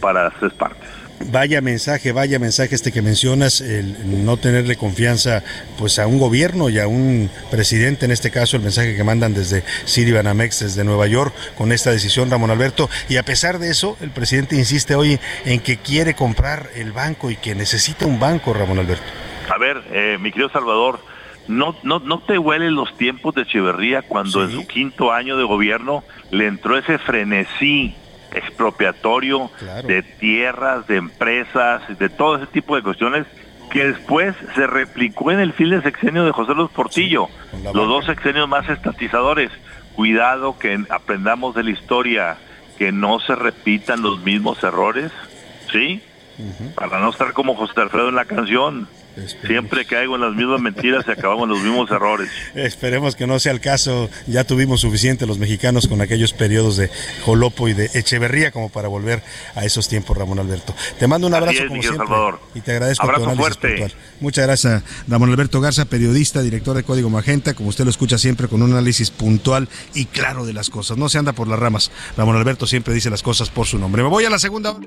para las tres partes. Vaya mensaje, vaya mensaje este que mencionas, el no tenerle confianza pues a un gobierno y a un presidente, en este caso el mensaje que mandan desde Citibanamex, desde Nueva York, con esta decisión, Ramón Alberto. Y a pesar de eso, el presidente insiste hoy en que quiere comprar el banco y que necesita un banco, Ramón Alberto. A ver, eh, mi querido Salvador, ¿no, no, ¿no te huelen los tiempos de Echeverría cuando en su quinto año de gobierno le entró ese frenesí expropiatorio de tierras, de empresas, de todo ese tipo de cuestiones que después se replicó en el fin de sexenio de José Luis Portillo, los dos sexenios más estatizadores. Cuidado que aprendamos de la historia, que no se repitan los mismos errores, ¿sí? Para no estar como José Alfredo en la canción. Siempre caigo en las mismas mentiras y acabamos en los mismos errores. Esperemos que no sea el caso. Ya tuvimos suficiente los mexicanos con aquellos periodos de Jolopo y de Echeverría como para volver a esos tiempos, Ramón Alberto. Te mando un abrazo es, como siempre Salvador. y te agradezco Abrazo tu análisis fuerte. puntual. Muchas gracias, Ramón Alberto Garza, periodista, director de Código Magenta, como usted lo escucha siempre con un análisis puntual y claro de las cosas. No se anda por las ramas. Ramón Alberto siempre dice las cosas por su nombre. Me voy a la segunda hora.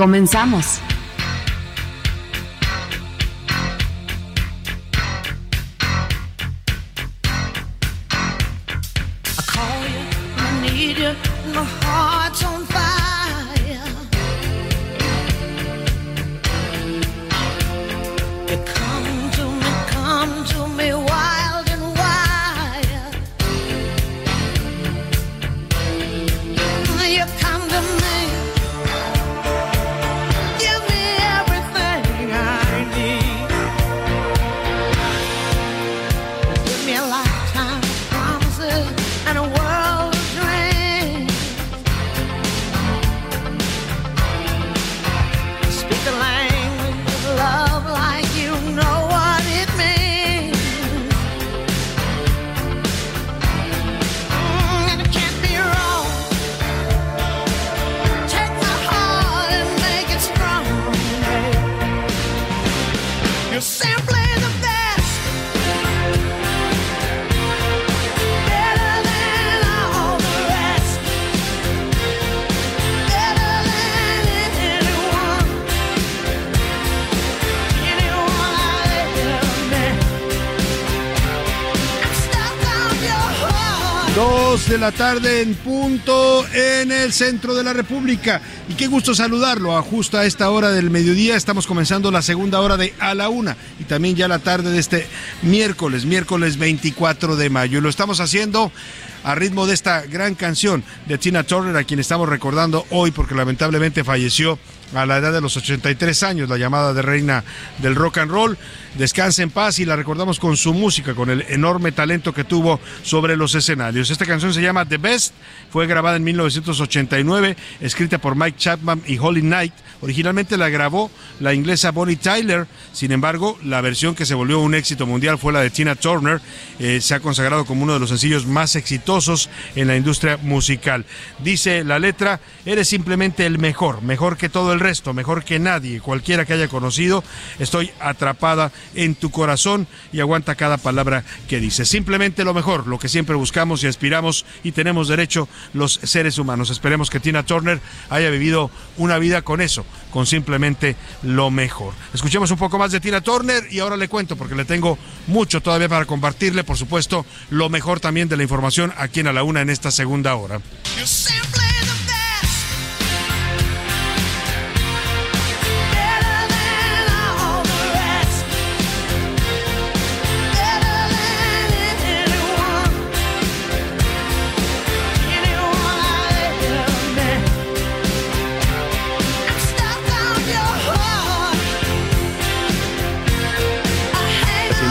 Comenzamos. De la tarde en punto en el centro de la República. Y qué gusto saludarlo. A justo a esta hora del mediodía estamos comenzando la segunda hora de A la Una y también ya la tarde de este miércoles, miércoles 24 de mayo. Y lo estamos haciendo a ritmo de esta gran canción de Tina Turner, a quien estamos recordando hoy porque lamentablemente falleció a la edad de los 83 años, la llamada de reina del rock and roll. Descanse en paz y la recordamos con su música, con el enorme talento que tuvo sobre los escenarios. Esta canción se llama The Best, fue grabada en 1989, escrita por Mike Chapman y Holly Knight. Originalmente la grabó la inglesa Bonnie Tyler, sin embargo, la versión que se volvió un éxito mundial fue la de Tina Turner. Eh, se ha consagrado como uno de los sencillos más exitosos en la industria musical. Dice la letra, eres simplemente el mejor, mejor que todo el resto, mejor que nadie, cualquiera que haya conocido. Estoy atrapada en tu corazón y aguanta cada palabra que dices. Simplemente lo mejor, lo que siempre buscamos y aspiramos y tenemos derecho los seres humanos. Esperemos que Tina Turner haya vivido una vida con eso, con simplemente lo mejor. Escuchemos un poco más de Tina Turner y ahora le cuento porque le tengo mucho todavía para compartirle, por supuesto, lo mejor también de la información aquí en A la Una en esta segunda hora.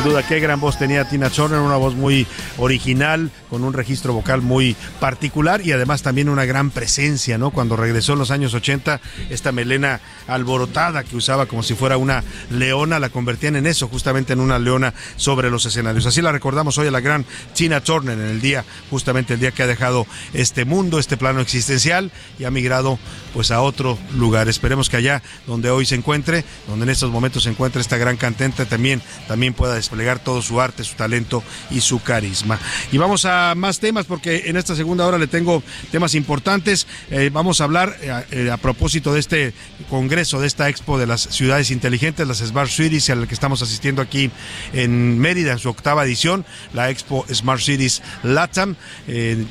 Duda, qué gran voz tenía Tina Turner, una voz muy original, con un registro vocal muy particular y además también una gran presencia, ¿no? Cuando regresó en los años 80, esta melena alborotada que usaba como si fuera una leona, la convertían en eso, justamente en una leona sobre los escenarios. Así la recordamos hoy a la gran Tina Turner en el día, justamente el día que ha dejado este mundo, este plano existencial y ha migrado pues a otro lugar. Esperemos que allá donde hoy se encuentre, donde en estos momentos se encuentra esta gran cantante, también, también pueda desplegar todo su arte, su talento y su carisma. Y vamos a más temas porque en esta segunda hora le tengo temas importantes. Eh, vamos a hablar eh, eh, a propósito de este congreso, de esta expo de las ciudades inteligentes, las Smart Cities, al que estamos asistiendo aquí en Mérida en su octava edición, la expo Smart Cities LATAM.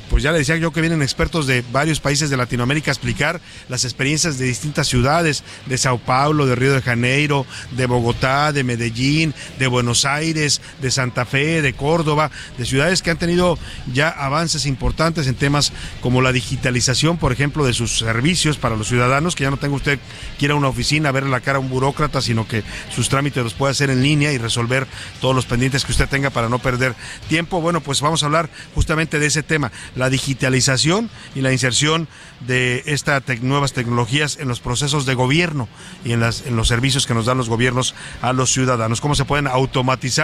Pues ya le decía yo que vienen expertos de varios países de Latinoamérica a explicar las experiencias de distintas ciudades, de Sao Paulo, de Río de Janeiro, de Bogotá, de Medellín, de Buenos Aires, de Santa Fe, de Córdoba, de ciudades que han tenido ya avances importantes en temas como la digitalización, por ejemplo, de sus servicios para los ciudadanos, que ya no tenga usted que ir a una oficina a ver la cara a un burócrata, sino que sus trámites los puede hacer en línea y resolver todos los pendientes que usted tenga para no perder tiempo. Bueno, pues vamos a hablar justamente de ese tema, la digitalización y la inserción de estas nuevas tecnologías en los procesos de gobierno y en, en los servicios que nos dan los gobiernos a los ciudadanos. Cómo se pueden automatizar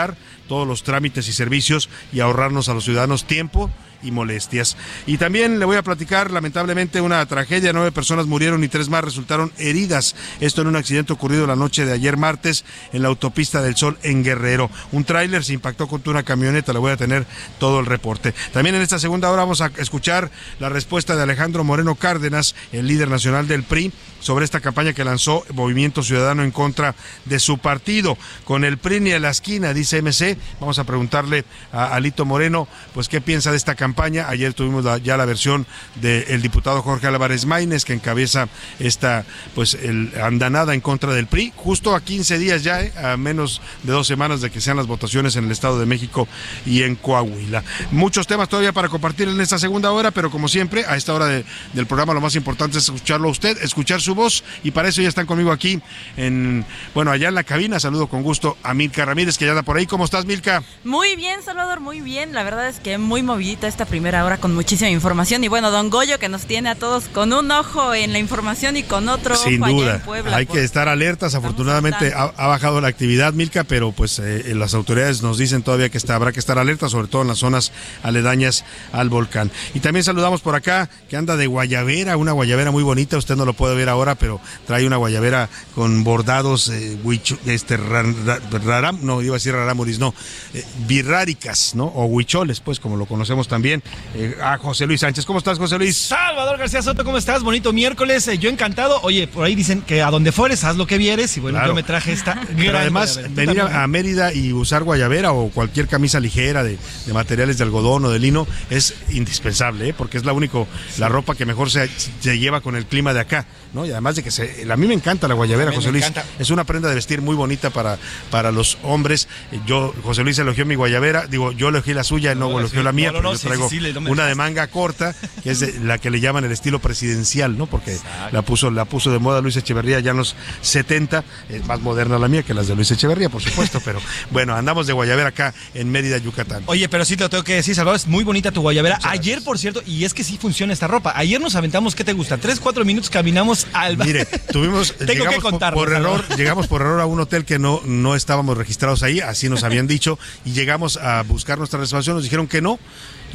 todos los trámites y servicios y ahorrarnos a los ciudadanos tiempo y molestias. Y también le voy a platicar, lamentablemente, una tragedia. Nueve personas murieron y tres más resultaron heridas. Esto en un accidente ocurrido la noche de ayer martes en la autopista del Sol en Guerrero. Un tráiler se impactó contra una camioneta. Le voy a tener todo el reporte. También en esta segunda hora vamos a escuchar la respuesta de Alejandro Moreno Cárdenas, el líder nacional del PRI, sobre esta campaña que lanzó Movimiento Ciudadano en contra de su partido. Con el PRI ni a la esquina, dice MC. Vamos a preguntarle a Alito Moreno, pues, qué piensa de esta campaña. Ayer tuvimos ya la versión del diputado Jorge Álvarez Maínez, que encabeza esta, pues, el andanada en contra del PRI, justo a 15 días ya, eh, a menos de dos semanas de que sean las votaciones en el Estado de México y en Coahuila. Muchos temas todavía para compartir en esta segunda hora, pero como siempre, a esta hora de- del programa lo más importante es escucharlo a usted, escuchar su voz, y para eso ya están conmigo aquí, en, bueno, allá en la cabina. Saludo con gusto a Milka Ramírez, que ya anda por ahí. ¿Cómo estás, Milka? Muy bien, Salvador, muy bien. La verdad es que muy movidita esta primera hora con muchísima información. Y bueno, don Goyo que nos tiene a todos con un ojo en la información y con otro Sin ojo allá duda, en Puebla. hay por- que estar alertas. Afortunadamente ha, ha bajado la actividad, Milka, pero pues eh, las autoridades nos dicen todavía que está, habrá que estar alertas, sobre todo en las zonas aledañas al volcán. Y también saludamos por acá que anda de guayabera, una guayabera muy bonita. Usted no lo puede ver ahora, pero trae una guayabera con bordados, eh, este, ran- no iba a decir rarámuris, no, eh, birráricas, ¿no? O huicholes, pues como lo conocemos también. Eh, a José Luis Sánchez, ¿cómo estás, José Luis? Salvador García Soto, ¿cómo estás? Bonito miércoles, eh, yo encantado. Oye, por ahí dicen que a donde fueres, haz lo que vieres. Y bueno, Claro. yo me traje esta Pero gran además, guayabera. ¿Tú venir también? a, Mérida y usar guayabera o cualquier camisa ligera de, de materiales de algodón o de lino es indispensable, ¿eh? porque es la único, la ropa que mejor se, se lleva con el clima de acá, ¿no? Y además de que se, a mí me encanta la guayabera, José Luis. encanta. Es una prenda de vestir muy bonita para, para los hombres. Yo, José Luis elogió mi guayabera, digo, yo elegí la suya, no, No, elogió la mía, pero yo traigo sí, sí, no me una de manga corta, que es de la que le llaman el estilo presidencial, ¿no? Porque la puso, la puso de moda Luis Echeverría ya en los 70, es más moderna la mía que las de Luis Echeverría, por supuesto, pero bueno, andamos de guayabera acá en Mérida, Yucatán. Oye, pero sí te lo tengo que decir, Salvador, es muy bonita tu guayabera. Ayer, por cierto, y es que sí funciona esta ropa. Ayer nos aventamos, ¿qué te gusta? Tres, cuatro minutos caminamos al Mire, tuvimos, Tengo que por- contarlo. por, error, llegamos por error a un hotel que no, no estábamos registrados ahí, así nos habían dicho, y llegamos a buscar nuestra reservación, nos dijeron que no.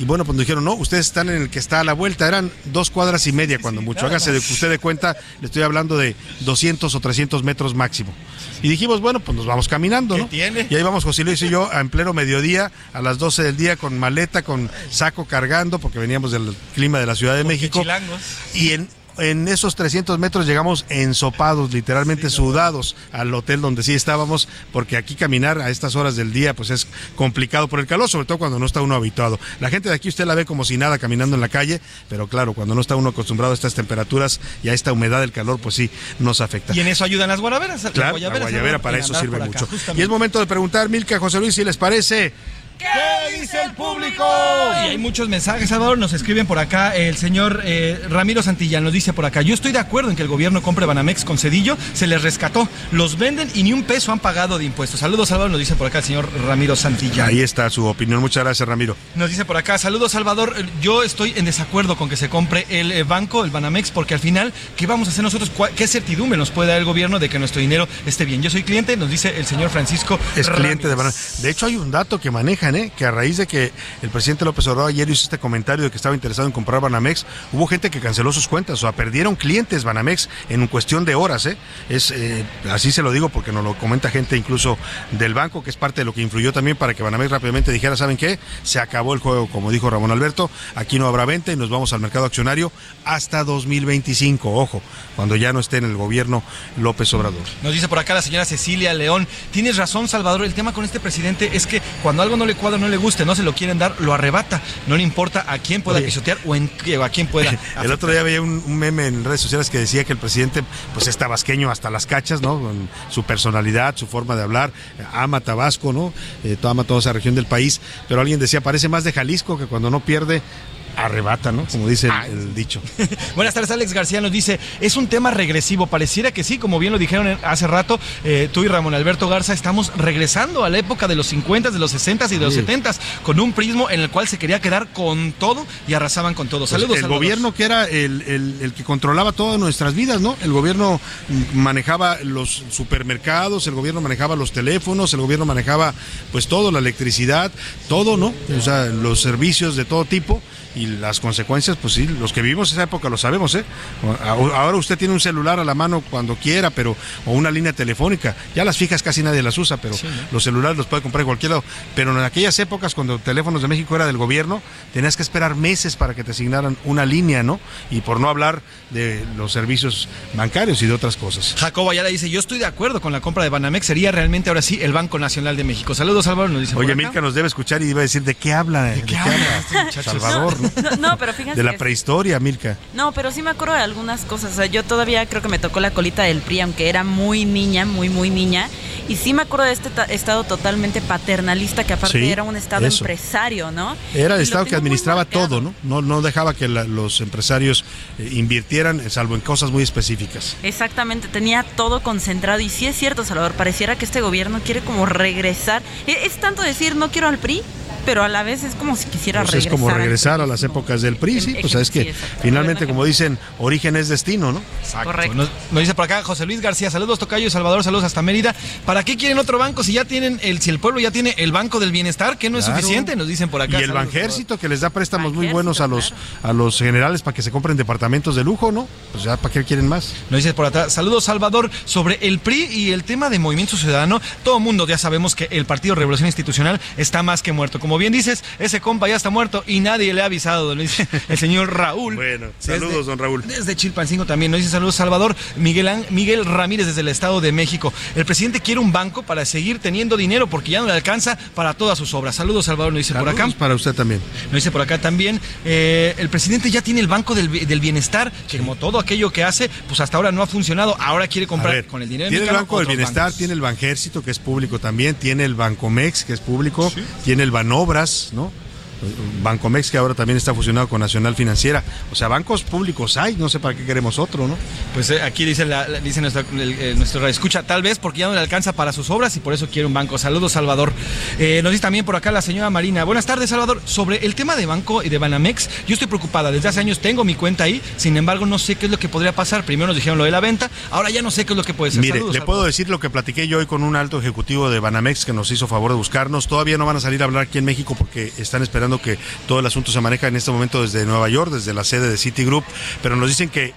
Y bueno, pues nos dijeron, no, ustedes están en el que está a la vuelta. Eran dos cuadras y media cuando mucho. nada Hágase de, más. usted de cuenta, le estoy hablando de 200 o 300 metros máximo. Y dijimos, bueno, pues nos vamos caminando, ¿no? tiene? Y ahí vamos José Luis y yo en pleno mediodía, a las 12 del día, con maleta, con saco cargando, porque veníamos del clima de la Ciudad de México. chilangos. Y en, en esos 300 metros llegamos ensopados, literalmente sudados, al hotel donde sí estábamos, porque aquí caminar a estas horas del día pues es complicado por el calor, sobre todo cuando no está uno habituado. La gente de aquí usted la ve como si nada caminando en la calle, pero claro, cuando no está uno acostumbrado a estas temperaturas y a esta humedad del calor, pues sí, nos afecta. Y en eso ayudan las guaraberas. las Claro, la guayabera ¿no? para En eso sirve acá, mucho. justamente. Y es momento de preguntar, Milka, José Luis, si les parece. ¿Qué dice el público? Y hay muchos mensajes, Salvador. Nos escriben por acá. El señor eh, Ramiro Santillán nos dice por acá: Yo estoy de acuerdo en que el gobierno compre Banamex con Cedillo. Se les rescató. Los venden y ni un peso han pagado de impuestos. Saludos, Salvador. Nos dice por acá el señor Ramiro Santillán. Ahí está su opinión. Muchas gracias, Ramiro. Nos dice por acá, saludos Salvador, yo estoy en desacuerdo con que se compre el eh, banco, el Banamex, porque al final, ¿qué vamos a hacer nosotros? ¿Cuál- ¿Qué certidumbre nos puede dar el gobierno de que nuestro dinero esté bien? Yo soy cliente, nos dice el señor Francisco. Es cliente de. Banana. De hecho, hay un dato que manejan, ¿eh? que a raíz de que el presidente López Obrador ayer hizo este comentario de que estaba interesado en comprar Banamex, hubo gente que canceló sus cuentas, o sea, perdieron clientes Banamex en cuestión de horas. ¿eh? Es, eh, así se lo digo porque nos lo comenta gente incluso del banco, que es parte de lo que influyó también para que Banamex rápidamente dijera, ¿saben qué? Se acabó el juego, como dijo Ramón Alberto, aquí no habrá venta y nos vamos al mercado accionario hasta 2025, ojo, cuando ya no esté en el gobierno López Obrador. Nos dice por acá la señora Cecilia León, tienes razón Salvador, el tema con este presidente es que cuando algo no le cuadra, no le guste, no se lo quieren dar, lo arrebata. No le importa a quién pueda pisotear o, en, o a quién pueda. El otro día veía un, un meme en redes sociales que decía que el presidente pues es tabasqueño hasta las cachas, ¿no? Con su personalidad, su forma de hablar, eh, ama Tabasco, ¿no? Eh, ama toda esa región del país, pero alguien decía, parece más de Jalisco que cuando no pierde arrebata, ¿no? Como dice el, el dicho. Buenas tardes, Alex García nos dice, es un tema regresivo, pareciera que sí, como bien lo dijeron hace rato, eh, tú y Ramón Alberto Garza estamos regresando a la época de los 50, de los 60 y de los Sí. 70 con un prismo en el cual se quería quedar con todo y arrasaban con todo. Pues Saludos, el gobierno que era el, el- el que controlaba todas nuestras vidas, ¿no? El gobierno manejaba los supermercados, el gobierno manejaba los teléfonos, el gobierno manejaba pues todo, la electricidad, todo, ¿no? O sea, los servicios de todo tipo y las consecuencias, pues sí, los que vivimos esa época lo sabemos, ¿eh? Ahora usted tiene un celular a la mano cuando quiera, pero o una línea telefónica. Ya las fijas casi nadie las usa, pero los celulares los puede comprar en cualquier lado. Pero en aquellas épocas, cuando Teléfonos de México era del gobierno, tenías que esperar meses para que te asignaran una línea, ¿no? Y por no hablar de los servicios bancarios y de otras cosas. Jacobo Ayala dice, yo estoy de acuerdo con la compra de Banamex, sería realmente ahora sí el Banco Nacional de México. Saludos, Salvador, nos dice. Oye. Milka nos debe escuchar y iba a decir, ¿de qué habla? ¿De qué, habla? este? Salvador, ¿no? No, no, pero fíjense De la prehistoria, Milka. No, pero sí me acuerdo de algunas cosas. O sea, yo todavía creo que me tocó la colita del PRI, aunque era muy niña, muy, muy niña. Y sí me acuerdo de este ta- estado totalmente paternalista, que aparte Sí, era un estado eso. empresario, ¿no? Era el Estado que administraba todo, ¿no? ¿no? No dejaba que la- los empresarios eh, invirtieran, eh, salvo en cosas muy específicas. Exactamente, tenía todo concentrado. Y sí es cierto, Salvador, pareciera que este gobierno quiere como regresar. E- Es, tanto decir, no quiero al PRI, pero a la vez es como si quisiera Pues regresar. es como regresar a las épocas del PRI, sí, pues es que exacto. finalmente, como dicen, origen es destino, ¿no? Correcto. Nos, nos dice por acá José Luis García, saludos Tocayo y Salvador, saludos hasta Mérida. ¿Para qué quieren otro banco si ya tienen el, si el pueblo ya tiene el Banco del Bienestar, que no es suficiente? Nos dicen por acá. Y el Banjército que les da préstamos muy buenos a los a los generales para que se compren departamentos de lujo, ¿no? Pues ya para qué quieren más. Nos dice por atrás, saludos Salvador, sobre el PRI y el tema de Movimiento Ciudadano, todo mundo ya sabemos que el Partido Revolución Institucional está más que muerto. Como bien dices, ese compa ya está muerto y nadie le ha avisado, dice el señor Raúl. Bueno, saludos, Desde- don Raúl. Desde Chilpancingo también, nos dice saludos Salvador, Miguel, Miguel Ramírez desde el Estado de México. El presidente quiere un banco para seguir teniendo dinero porque ya no le alcanza para todas sus obras. Saludos Salvador, nos dice por acá. Para usted también. Nos dice por acá también, eh, el presidente ya tiene el Banco del, del Bienestar, que como todo aquello que hace, pues hasta ahora no ha funcionado, ahora quiere comprar ver, con el dinero Tiene el Banco del Bienestar, bancos. tiene el Banjército, que es público también, tiene el Bancomex, que es público, tiene el Banobras, ¿no? Bancomex, que ahora también está fusionado con Nacional Financiera. O sea, bancos públicos hay, no sé para qué queremos otro, ¿no? Pues eh, aquí dice, la, la- dice nuestra, el- eh, nuestro escucha, tal vez porque ya no le alcanza para sus obras y por eso quiere un banco. Saludos, Salvador. Eh, nos dice también por acá la señora Marina. Buenas tardes, Salvador. Sobre el tema de banco y de Banamex, yo estoy preocupada. Desde hace años tengo mi cuenta ahí, sin embargo, no sé qué es lo que podría pasar. Primero nos dijeron lo de la venta, ahora ya no sé qué es lo que puede ser. Mire, Saludos, le puedo decir lo que platiqué yo hoy con un alto ejecutivo de Banamex que nos hizo favor de buscarnos. Todavía no van a salir a hablar aquí en México porque están esperando que todo el asunto se maneja en este momento desde Nueva York, desde la sede de Citigroup, pero nos dicen que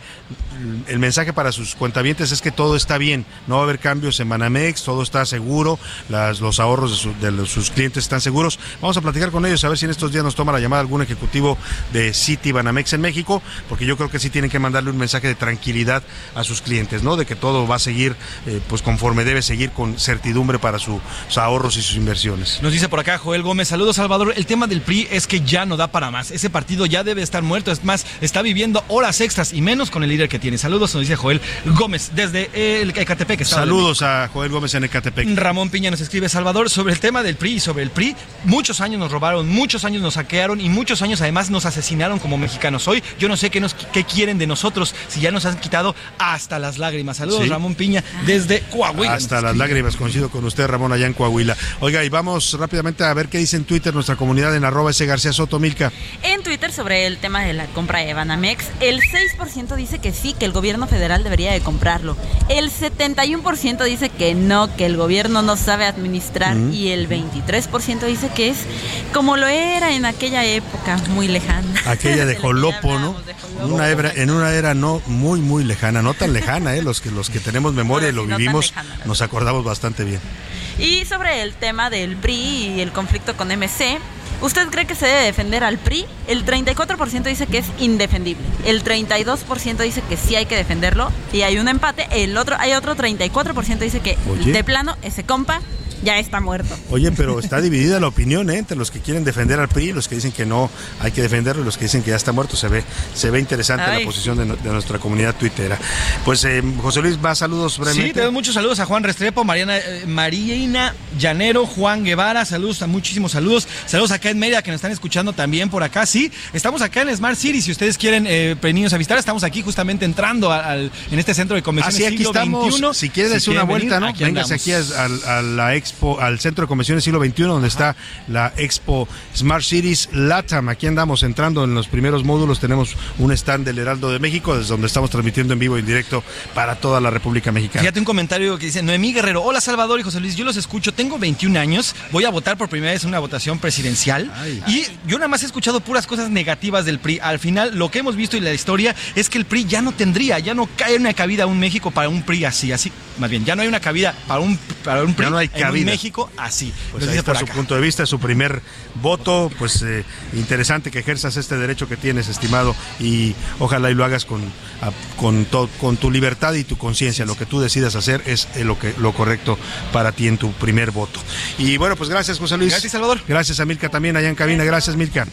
el mensaje para sus cuentavientes es que todo está bien, no va a haber cambios en Banamex, todo está seguro, los ahorros de, sus clientes están seguros. Vamos a platicar con ellos a ver si en estos días nos toma la llamada algún ejecutivo de Citi Banamex en México, porque yo creo que sí tienen que mandarle un mensaje de tranquilidad a sus clientes, ¿no? De que todo va a seguir eh, pues conforme debe seguir con certidumbre para su- sus ahorros y sus inversiones. Nos dice por acá Joel Gómez, saludos Salvador, el tema del PRI es que ya no da para más, ese partido ya debe estar muerto, es más, está viviendo horas extras y menos con el líder que tiene. Saludos, nos dice Joel Gómez desde el Ecatepec. Estado Saludos a Joel Gómez en Ecatepec. Ramón Piña nos escribe, Salvador, sobre el tema del PRI y sobre el PRI, muchos años nos robaron, muchos años nos saquearon y muchos años además nos asesinaron como mexicanos. Hoy yo no sé qué, nos, qué quieren de nosotros si ya nos han quitado hasta las lágrimas. Saludos, Sí. Ramón Piña, desde Coahuila. Hasta las lágrimas, coincido con usted, Ramón, allá en Coahuila. Oiga, y vamos rápidamente a ver qué dice en Twitter nuestra comunidad en arroba ese García Soto Milka. En Twitter sobre el tema de la compra de Banamex, el 6% dice que sí, que el gobierno federal debería de comprarlo. El 71% dice que no, que el gobierno no sabe administrar Mm. y el 23% dice que es como lo era en aquella época muy lejana. Aquella de Jolopo, ¿no? Una era, en una era no muy, muy lejana, no tan lejana, ¿eh? Los que, los que tenemos memoria y lo no vivimos, lejana, nos acordamos bastante bien. Y sobre el tema del PRI y el conflicto con MC, ¿usted cree que se debe defender al PRI? El 34% dice que es indefendible. El 32% dice que sí hay que defenderlo. Y hay un empate. El otro, hay otro 34% dice que Oye. de plano ese compa ya está muerto. Oye, pero está dividida la opinión ¿eh? entre los que quieren defender al PRI, los que dicen que no hay que defenderlo y los que dicen que ya está muerto. Se ve, se ve interesante Ay. la posición de, no- de nuestra comunidad tuitera. Pues eh, José Luis, más saludos Sí, brevemente. te doy muchos saludos a Juan Restrepo, Mariana, eh, Marina Llanero, Juan Guevara, saludos, a muchísimos saludos. Saludos acá en Mérida que nos están escuchando también por acá. Sí, estamos acá en Smart City. Si ustedes quieren eh, niños a visitar, estamos aquí justamente entrando al- en este centro de convenciones Así aquí siglo estamos. XXI. si quieres una quieren vuelta, venir, ¿no? aquí Véngase andamos. aquí a, a- a la expo, al centro de convenciones siglo XXI, donde está la expo Smart Cities Latam. Aquí andamos entrando en los primeros módulos. Tenemos un stand del Heraldo de México, desde donde estamos transmitiendo en vivo y en directo para toda la República Mexicana. Fíjate un comentario que dice Noemí Guerrero, hola Salvador y José Luis, yo los escucho, tengo 21 años, voy a votar por primera vez en una votación presidencial y yo nada más he escuchado puras cosas negativas del PRI. Al final lo que hemos visto en la historia es que el PRI ya no tendría, ya no cae una cabida un México para un PRI así, así, más bien, ya no hay una cabida para un, para un PRI Ya no hay en. México así. Pues ahí está su punto de vista, su primer voto, pues eh, interesante que ejerzas este derecho que tienes, estimado, y ojalá y lo hagas con, a- con, to- con tu libertad y tu conciencia. Lo que tú decidas hacer es eh, lo, que, lo correcto para ti en tu primer voto. Y bueno, pues gracias, José Luis. Gracias, Salvador. Gracias a Milka también allá en cabina. Gracias, Milka.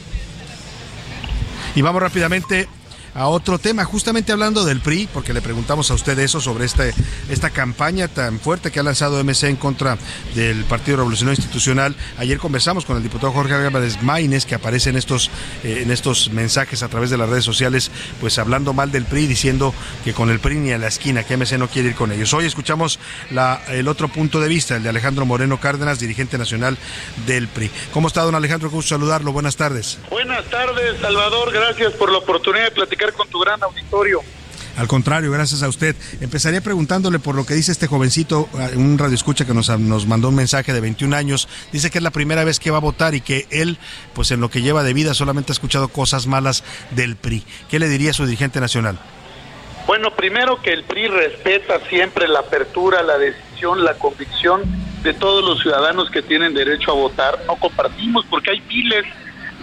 Y vamos rápidamente a otro tema, justamente hablando del PRI, porque le preguntamos a usted eso sobre este, esta campaña tan fuerte que ha lanzado MC en contra del Partido Revolucionario Institucional. Ayer conversamos con el diputado Jorge Álvarez Maínez, que aparece en estos, eh, en estos mensajes a través de las redes sociales, pues hablando mal del PRI, diciendo que con el PRI ni a la esquina, que MC no quiere ir con ellos. Hoy escuchamos la, el otro punto de vista, el de Alejandro Moreno Cárdenas, dirigente nacional del PRI. ¿Cómo está, don Alejandro? Gusto saludarlo. Buenas tardes. Buenas tardes, Salvador. Gracias por la oportunidad de platicar con tu gran auditorio. Al contrario, gracias a usted. Empezaría preguntándole por lo que dice este jovencito, eh, un radioescucha que nos, nos mandó un mensaje de 21 años. Dice que es la primera vez que va a votar y que él, pues en lo que lleva de vida, solamente ha escuchado cosas malas del PRI. ¿Qué le diría a su dirigente nacional? Bueno, primero que el PRI respeta siempre la apertura, la decisión, la convicción de todos los ciudadanos que tienen derecho a votar. No compartimos porque hay miles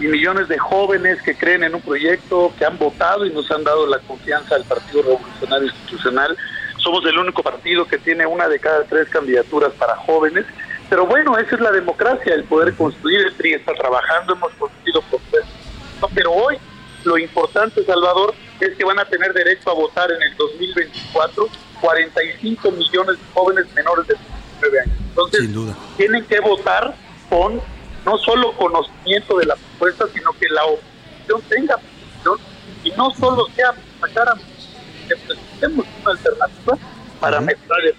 y millones de jóvenes que creen en un proyecto, que han votado y nos han dado la confianza al Partido Revolucionario Institucional. Somos el único partido que tiene una de cada tres candidaturas para jóvenes. Pero bueno, esa es la democracia, el poder construir. El PRI está trabajando, hemos construido propuestas. No, Pero hoy lo importante, Salvador, es que van a tener derecho a votar en el 2024 45 millones de jóvenes menores de 19 años. Entonces, tienen que votar con no solo conocimiento de la propuesta, sino que la oposición tenga posición y no solo sea sacar a que presentemos una alternativa para mejorar el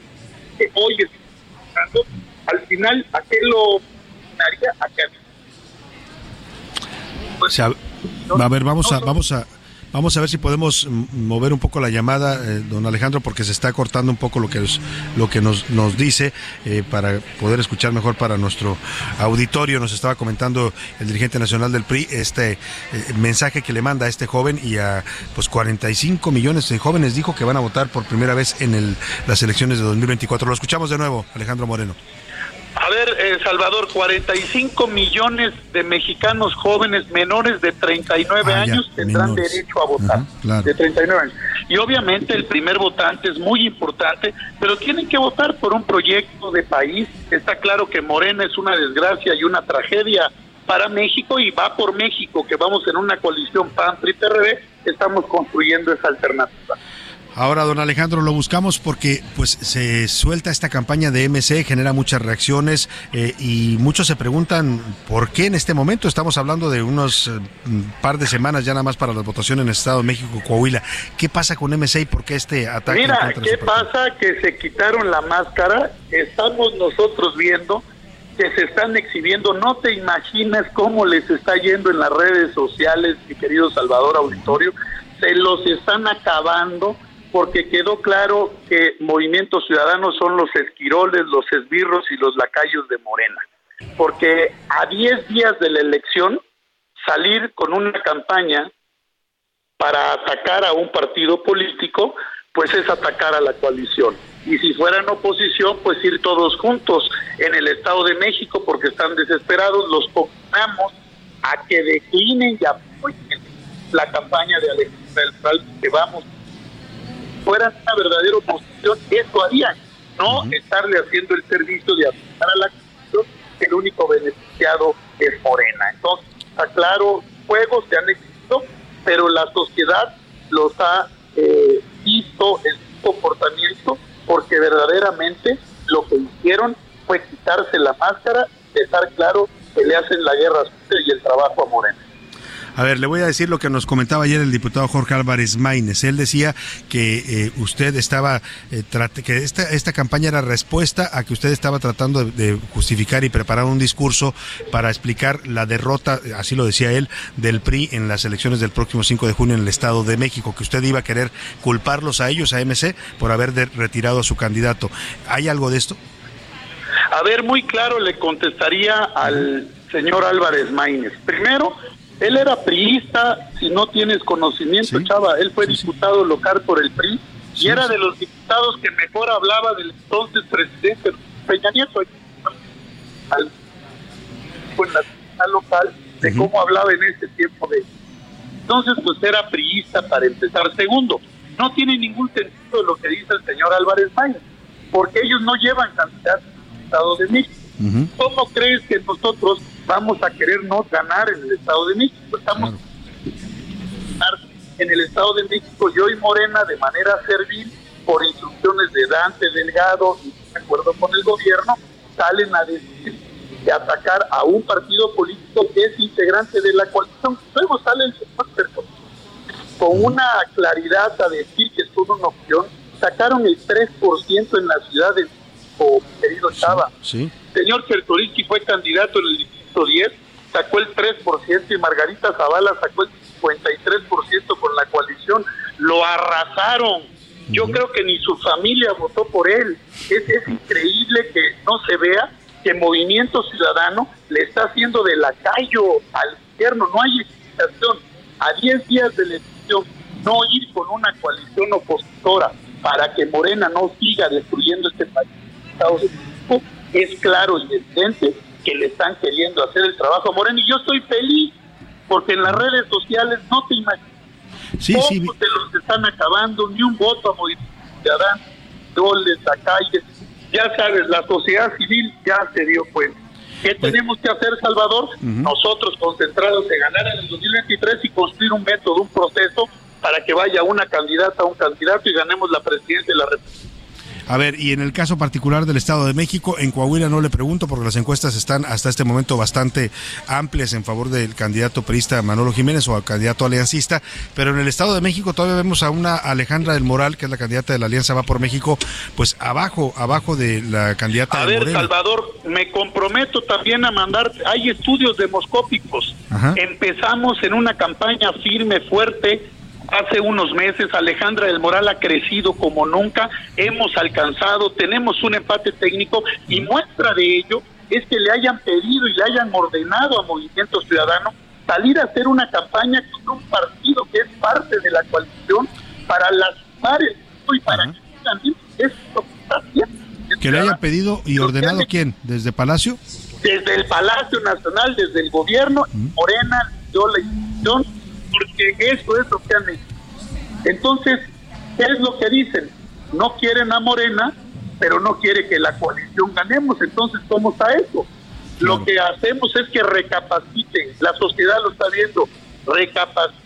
que hoy estamos buscando. Al final, ¿a qué lo haría? A O sea, a ver, vamos a, vamos a, Vamos a ver si podemos mover un poco la llamada, eh, don Alejandro, porque se está cortando un poco lo que, lo que nos, nos dice eh, para poder escuchar mejor para nuestro auditorio. Nos estaba comentando el dirigente nacional del PRI este eh, mensaje que le manda a este joven y a pues 45 millones de jóvenes dijo que van a votar por primera vez en el, las elecciones de 2024. Lo escuchamos de nuevo, Alejandro Moreno. A ver, eh, Salvador, 45 millones de mexicanos jóvenes menores de 39 Ah, ya, años tendrán menores. derecho a votar. claro. De 39 años. Y obviamente el primer votante es muy importante, pero tienen que votar por un proyecto de país. Está claro que Morena es una desgracia y una tragedia para México y va por México, que vamos en una coalición PAN-PRI-PRD, estamos construyendo esa alternativa. Ahora, don Alejandro, lo buscamos porque pues se suelta esta campaña de MC, genera muchas reacciones eh, y muchos se preguntan por qué en este momento estamos hablando de unos eh, par de semanas ya nada más para la votación en el Estado de México, Coahuila. ¿Qué pasa con MC y por qué este ataque? Mira, ¿qué pasa? Que se quitaron la máscara, estamos nosotros viendo que se están exhibiendo, no te imaginas cómo les está yendo en las redes sociales, mi querido Salvador Auditorio, se los están acabando porque quedó claro que Movimiento Ciudadano son los esquiroles, los esbirros y los lacayos de Morena. Porque a 10 días de la elección, salir con una campaña para atacar a un partido político, pues es atacar a la coalición. Y si fueran oposición, pues ir todos juntos en el Estado de México, porque están desesperados, los convocamos a que declinen y apoyen la campaña de Alejandra del que vamos, fueran una verdadera oposición, eso harían, no estarle haciendo el servicio de atacar a la que el único beneficiado es Morena. Entonces, está claro, juegos se han existido, pero la sociedad los ha eh, visto en su comportamiento porque verdaderamente lo que hicieron fue quitarse la máscara, dejar claro que le hacen la guerra y el trabajo a Morena. A ver, le voy a decir lo que nos comentaba ayer el diputado Jorge Álvarez Maínez. Él decía que eh, usted estaba, eh, que esta, esta campaña era respuesta a que usted estaba tratando de, de justificar y preparar un discurso para explicar la derrota, así lo decía él, del PRI en las elecciones del próximo 5 de junio en el Estado de México, que usted iba a querer culparlos a ellos, a MC, por haber de- retirado a su candidato. ¿Hay algo de esto? A ver, muy claro le contestaría al señor Álvarez Maínez. Primero, él era priista, si no tienes conocimiento, chava, él fue diputado local por el PRI y era de los diputados que mejor hablaba del entonces presidente Peña Nieto. Al con la local de cómo hablaba en ese tiempo de entonces pues era priista para empezar. Segundo no tiene ningún sentido lo que dice el señor Álvarez Maínez porque ellos no llevan candidatos al Estado de México. ¿Cómo crees que nosotros vamos a querer no ganar en el Estado de México? Estamos en el Estado de México y hoy Morena de manera servil por instrucciones de Dante Delgado y de acuerdo con el gobierno salen a decir de atacar a un partido político que es integrante de la coalición. Luego sale el señor con una claridad a decir que es toda una opción. Sacaron el 3% en la ciudad de México, querido Chava. Sí. Señor Chertoriski fue candidato en el distrito 10, sacó el 3% y Margarita Zavala sacó el 53% con la coalición. Lo arrasaron. Yo creo que ni su familia votó por él. Es, es increíble que no se vea que Movimiento Ciudadano le está haciendo de lacayo al gobierno. No hay explicación. A 10 días de elección, no ir con una coalición opositora para que Morena no siga destruyendo este país. Estados Unidos, es claro y evidente que le están queriendo hacer el trabajo a Morena y yo estoy feliz porque en las redes sociales no te imaginas Sí, todos sí. se los están acabando, ni un voto a Ciudadano, goles a calles. Ya sabes, la sociedad civil ya se dio cuenta. ¿Qué tenemos que hacer, Salvador? Nosotros concentrados en ganar en el 2023 y construir un método, un proceso para que vaya una candidata, un candidato y ganemos la presidencia de la República. A ver, y en el caso particular del Estado de México, en Coahuila no le pregunto porque las encuestas están hasta este momento bastante amplias en favor del candidato perista Manolo Jiménez o al candidato aliancista, pero en el Estado de México todavía vemos a una Alejandra del Moral, que es la candidata de la Alianza Va por México, pues abajo, abajo de la candidata A ver. Salvador, me comprometo también a mandar, hay estudios demoscópicos. Ajá. Empezamos en una campaña firme, fuerte, hace unos meses. Alejandra del Moral ha crecido como nunca. Hemos alcanzado, tenemos un empate técnico y muestra de ello es que le hayan pedido y le hayan ordenado a Movimiento Ciudadano salir a hacer una campaña con un partido que es parte de la coalición para lastimar el voto y para que también es lo que está haciendo. Que le hayan pedido y ordenado quién, desde Palacio. Desde el Palacio Nacional, desde el gobierno, Morena dio la institución, porque eso es lo que han hecho. Entonces, ¿qué es lo que dicen? No quieren a Morena, pero no quiere que la coalición ganemos, entonces somos a eso. Lo que hacemos es que recapaciten, la sociedad lo está viendo, recapaciten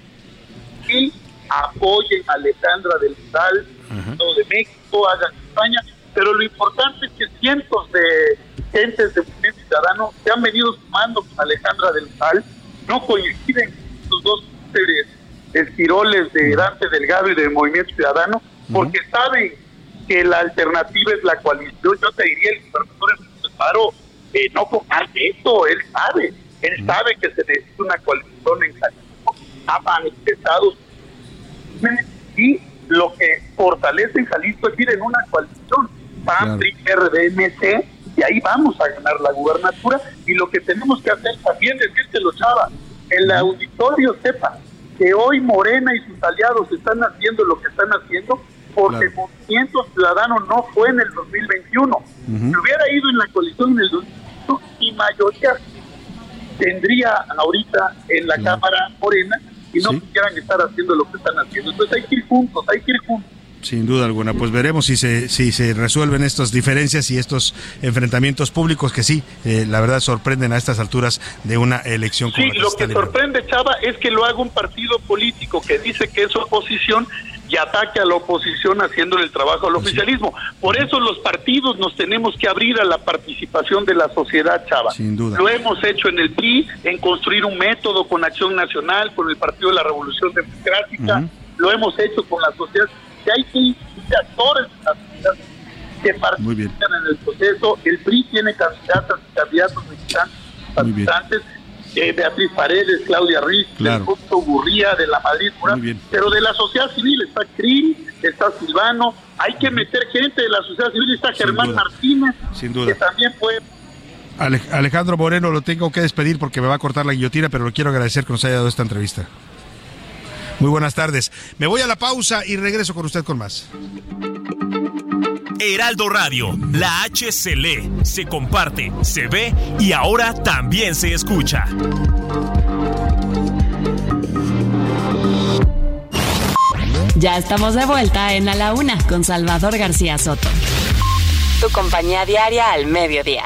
y apoyen a Alejandra del Sal, de México, hagan campaña, pero lo importante es que cientos de gentes de Movimiento Ciudadano se han venido sumando con Alejandra del Sal, no coinciden estos dos seres estiroles de Dante Delgado y de Movimiento Ciudadano, porque saben que la alternativa es la coalición. Yo te diría, el gobernador Alfaro eh, no comparte esto, él sabe, él sabe que se necesita una coalición en Jalisco, ha manifestado y lo que fortalece en Jalisco es ir en una coalición, PAN, PRI, PRD, y ahí vamos a ganar la gubernatura, y lo que tenemos que hacer también es decírselo, Chava, el auditorio sepa que hoy Morena y sus aliados están haciendo lo que están haciendo porque el Movimiento Ciudadano no fue en el 2021. Si hubiera ido en la coalición en el 2021 y mayoría tendría ahorita en la Cámara Morena y no quisieran estar haciendo lo que están haciendo. Entonces hay que ir juntos, hay que ir juntos. Sin duda alguna, pues veremos si se, si se resuelven estas diferencias y estos enfrentamientos públicos que sí, eh, la verdad sorprenden a estas alturas de una elección como Sí, la que lo que librando. sorprende, Chava, es que lo haga un partido político que dice que es oposición y ataque a la oposición haciéndole el trabajo al oficialismo. Por eso los partidos nos tenemos que abrir a la participación de la sociedad, Chava. Sin duda. Lo hemos hecho en el PRI, en construir un método con Acción Nacional, con el Partido de la Revolución Democrática, lo hemos hecho con la sociedad. Y hay que incluir actores de la sociedad que participan en el proceso. El PRI tiene candidatas y candidatos mexicanos participantes, eh, Beatriz Paredes, Claudia Ruiz, Claro. del Justo Gurría, de la Madrid pero de la sociedad civil está CRIM, está Silvano, hay que meter gente de la sociedad civil, está Germán duda. Martínez, Sin duda. que también puede Ale- Alejandro Moreno, lo tengo que despedir porque me va a cortar la guillotina, pero lo quiero agradecer que nos haya dado esta entrevista. Muy buenas tardes. Me voy a la pausa y regreso con usted con más. Heraldo Radio, la H se lee, se comparte, se ve y ahora también se escucha. Ya estamos de vuelta en A la Una con Salvador García Soto. Tu compañía diaria al mediodía.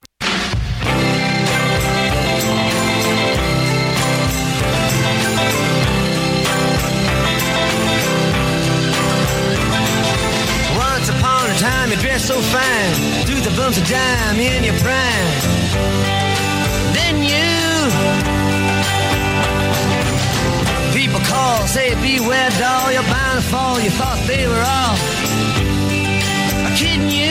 Time, you dressed so fine, threw the bumps of dime in your prime. Then you, people call, say beware, doll, you're bound to fall. You thought they were all kidding. You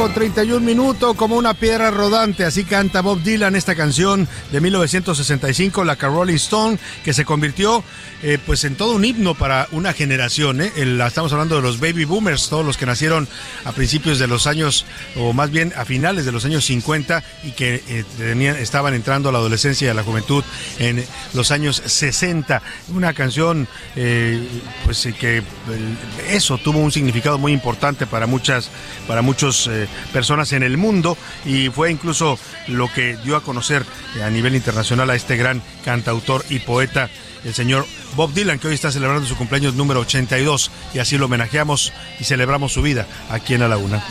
con 31 minutos, como una piedra rodante. Así canta Bob Dylan esta canción de 1965, la Rolling Stone, que se convirtió eh, pues en todo un himno para una generación. ¿eh? Estamos hablando de los baby boomers, todos los que nacieron a principios de los años, o más bien a finales de los años 50 y que eh, estaban entrando a la adolescencia y a la juventud en los años 60. Una canción pues que eso tuvo un significado muy importante para muchas para muchas eh, personas en el mundo y fue incluso lo que dio a conocer eh, a nivel internacional a este gran cantautor y poeta el señor Bob Dylan que hoy está celebrando su cumpleaños número 82 y así lo homenajeamos y celebramos su vida aquí en la Una.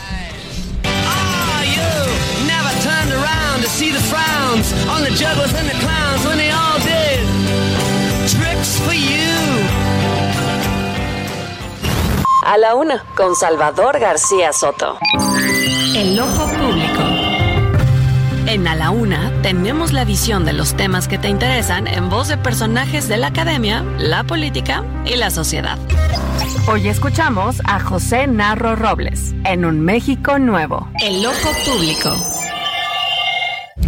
Oh, you A la una, con Salvador García Soto. El ojo público. En A la Una tenemos la visión de los temas que te interesan en voz de personajes de la academia, la política y la sociedad. Hoy escuchamos a José Narro Robles en Un México Nuevo. El ojo público.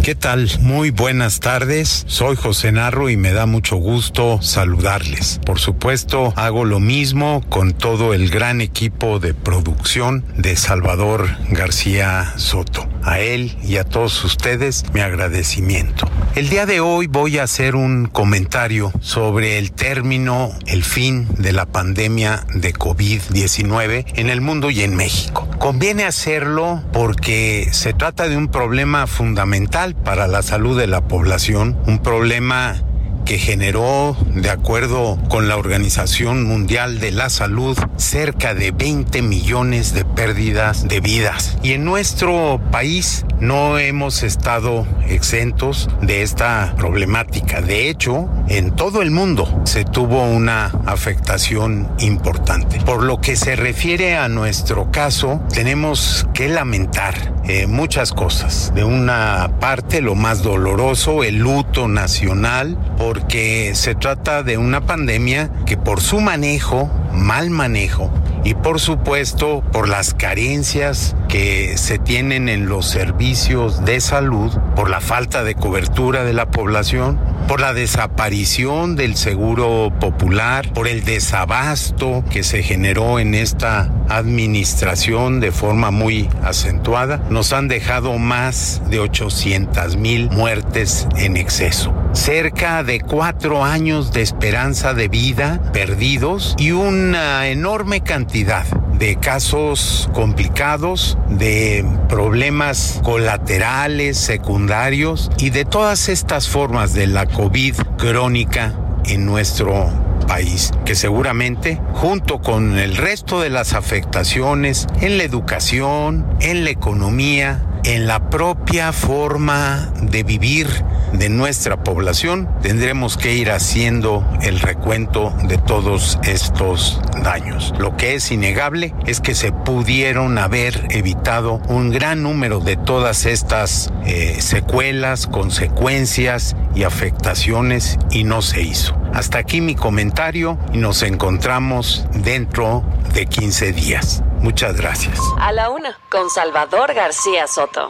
¿Qué tal? Muy buenas tardes. Soy José Narro y me da mucho gusto saludarles. Por supuesto, hago lo mismo con todo el gran equipo de producción de Salvador García Soto. A él y a todos ustedes mi agradecimiento. El día de hoy voy a hacer un comentario sobre el término, el fin de la pandemia de COVID-19 en el mundo y en México. Conviene hacerlo porque se trata de un problema fundamental para la salud de la población, un problema que generó, de acuerdo con la Organización Mundial de la Salud, cerca de 20 millones de pérdidas de vidas. Y en nuestro país no hemos estado exentos de esta problemática. De hecho, en todo el mundo se tuvo una afectación importante. Por lo que se refiere a nuestro caso, tenemos que lamentar eh, muchas cosas. De una parte, lo más doloroso, el luto nacional, porque se trata de una pandemia que por su manejo, mal manejo, y por supuesto por las carencias que se tienen en los servicios de salud, por la falta de cobertura de la población, por la desaparición del seguro popular, por el desabasto que se generó en esta administración de forma muy acentuada, nos han dejado más de 800 mil muertes en exceso. Cerca de cuatro años de esperanza de vida perdidos y una enorme cantidad de casos complicados, de problemas colaterales, secundarios y de todas estas formas de la COVID crónica en nuestro país, que seguramente, junto con el resto de las afectaciones en la educación, en la economía, en la propia forma de vivir de nuestra población, tendremos que ir haciendo el recuento de todos estos daños. Lo que es innegable es que se pudieron haber evitado un gran número de todas estas eh, secuelas, consecuencias y afectaciones y no se hizo. Hasta aquí mi comentario y nos encontramos dentro de 15 días. Muchas gracias. A la una, con Salvador García Soto.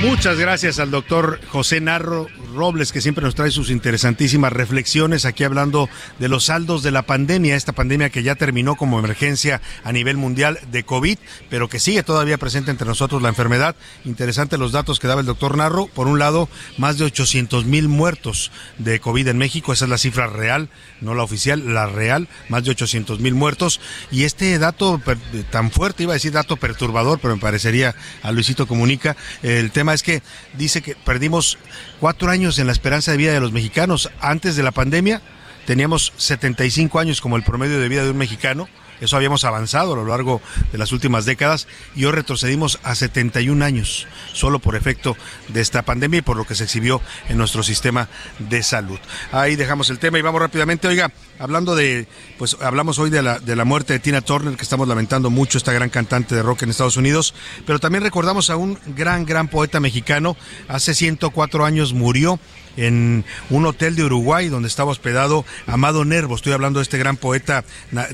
Muchas gracias al doctor José Narro Robles, que siempre nos trae sus interesantísimas reflexiones aquí hablando de los saldos de la pandemia, esta pandemia que ya terminó como emergencia a nivel mundial de COVID, pero que sigue todavía presente entre nosotros la enfermedad. Interesante los datos que daba el doctor Narro. Por un lado, más de 800 mil muertos de COVID en México, esa es la cifra real, no la oficial, la real, más de 800 mil muertos. Y este dato per- tan fuerte, iba a decir dato perturbador, pero me parecería a Luisito Comunica, el tema es que dice que perdimos cuatro años en la esperanza de vida de los mexicanos. Antes de la pandemia teníamos 75 años como el promedio de vida de un mexicano. Eso habíamos avanzado a lo largo de las últimas décadas y hoy retrocedimos a 71 años, solo por efecto de esta pandemia y por lo que se exhibió en nuestro sistema de salud. Ahí dejamos el tema y vamos rápidamente. Oiga, hablando de, pues hablamos hoy de la, de la muerte de Tina Turner, que estamos lamentando mucho, esta gran cantante de rock en Estados Unidos, pero también recordamos a un gran, gran poeta mexicano. Hace 104 años murió en un hotel de Uruguay donde estaba hospedado Amado Nervo. Estoy hablando de este gran poeta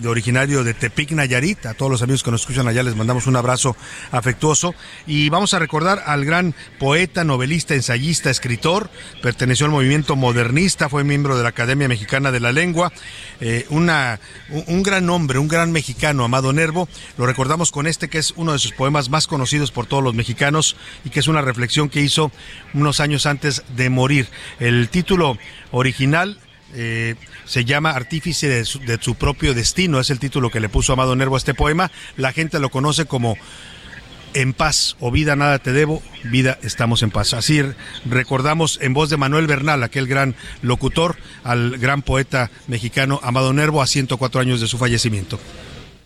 originario de Tepic, Nayarit. A todos los amigos que nos escuchan allá les mandamos un abrazo afectuoso. Y vamos a recordar al gran poeta, novelista, ensayista, escritor. Perteneció al movimiento modernista, fue miembro de la Academia Mexicana de la Lengua. eh, un gran hombre, un gran mexicano, Amado Nervo. Lo recordamos con este que es uno de sus poemas más conocidos por todos los mexicanos y que es una reflexión que hizo unos años antes de morir. El título original eh, se llama Artífice de su, de su propio destino, es el título que le puso Amado Nervo a este poema. La gente lo conoce como En paz o vida nada te debo, vida estamos en paz. Así recordamos en voz de Manuel Bernal, aquel gran locutor, al gran poeta mexicano Amado Nervo a 104 años de su fallecimiento.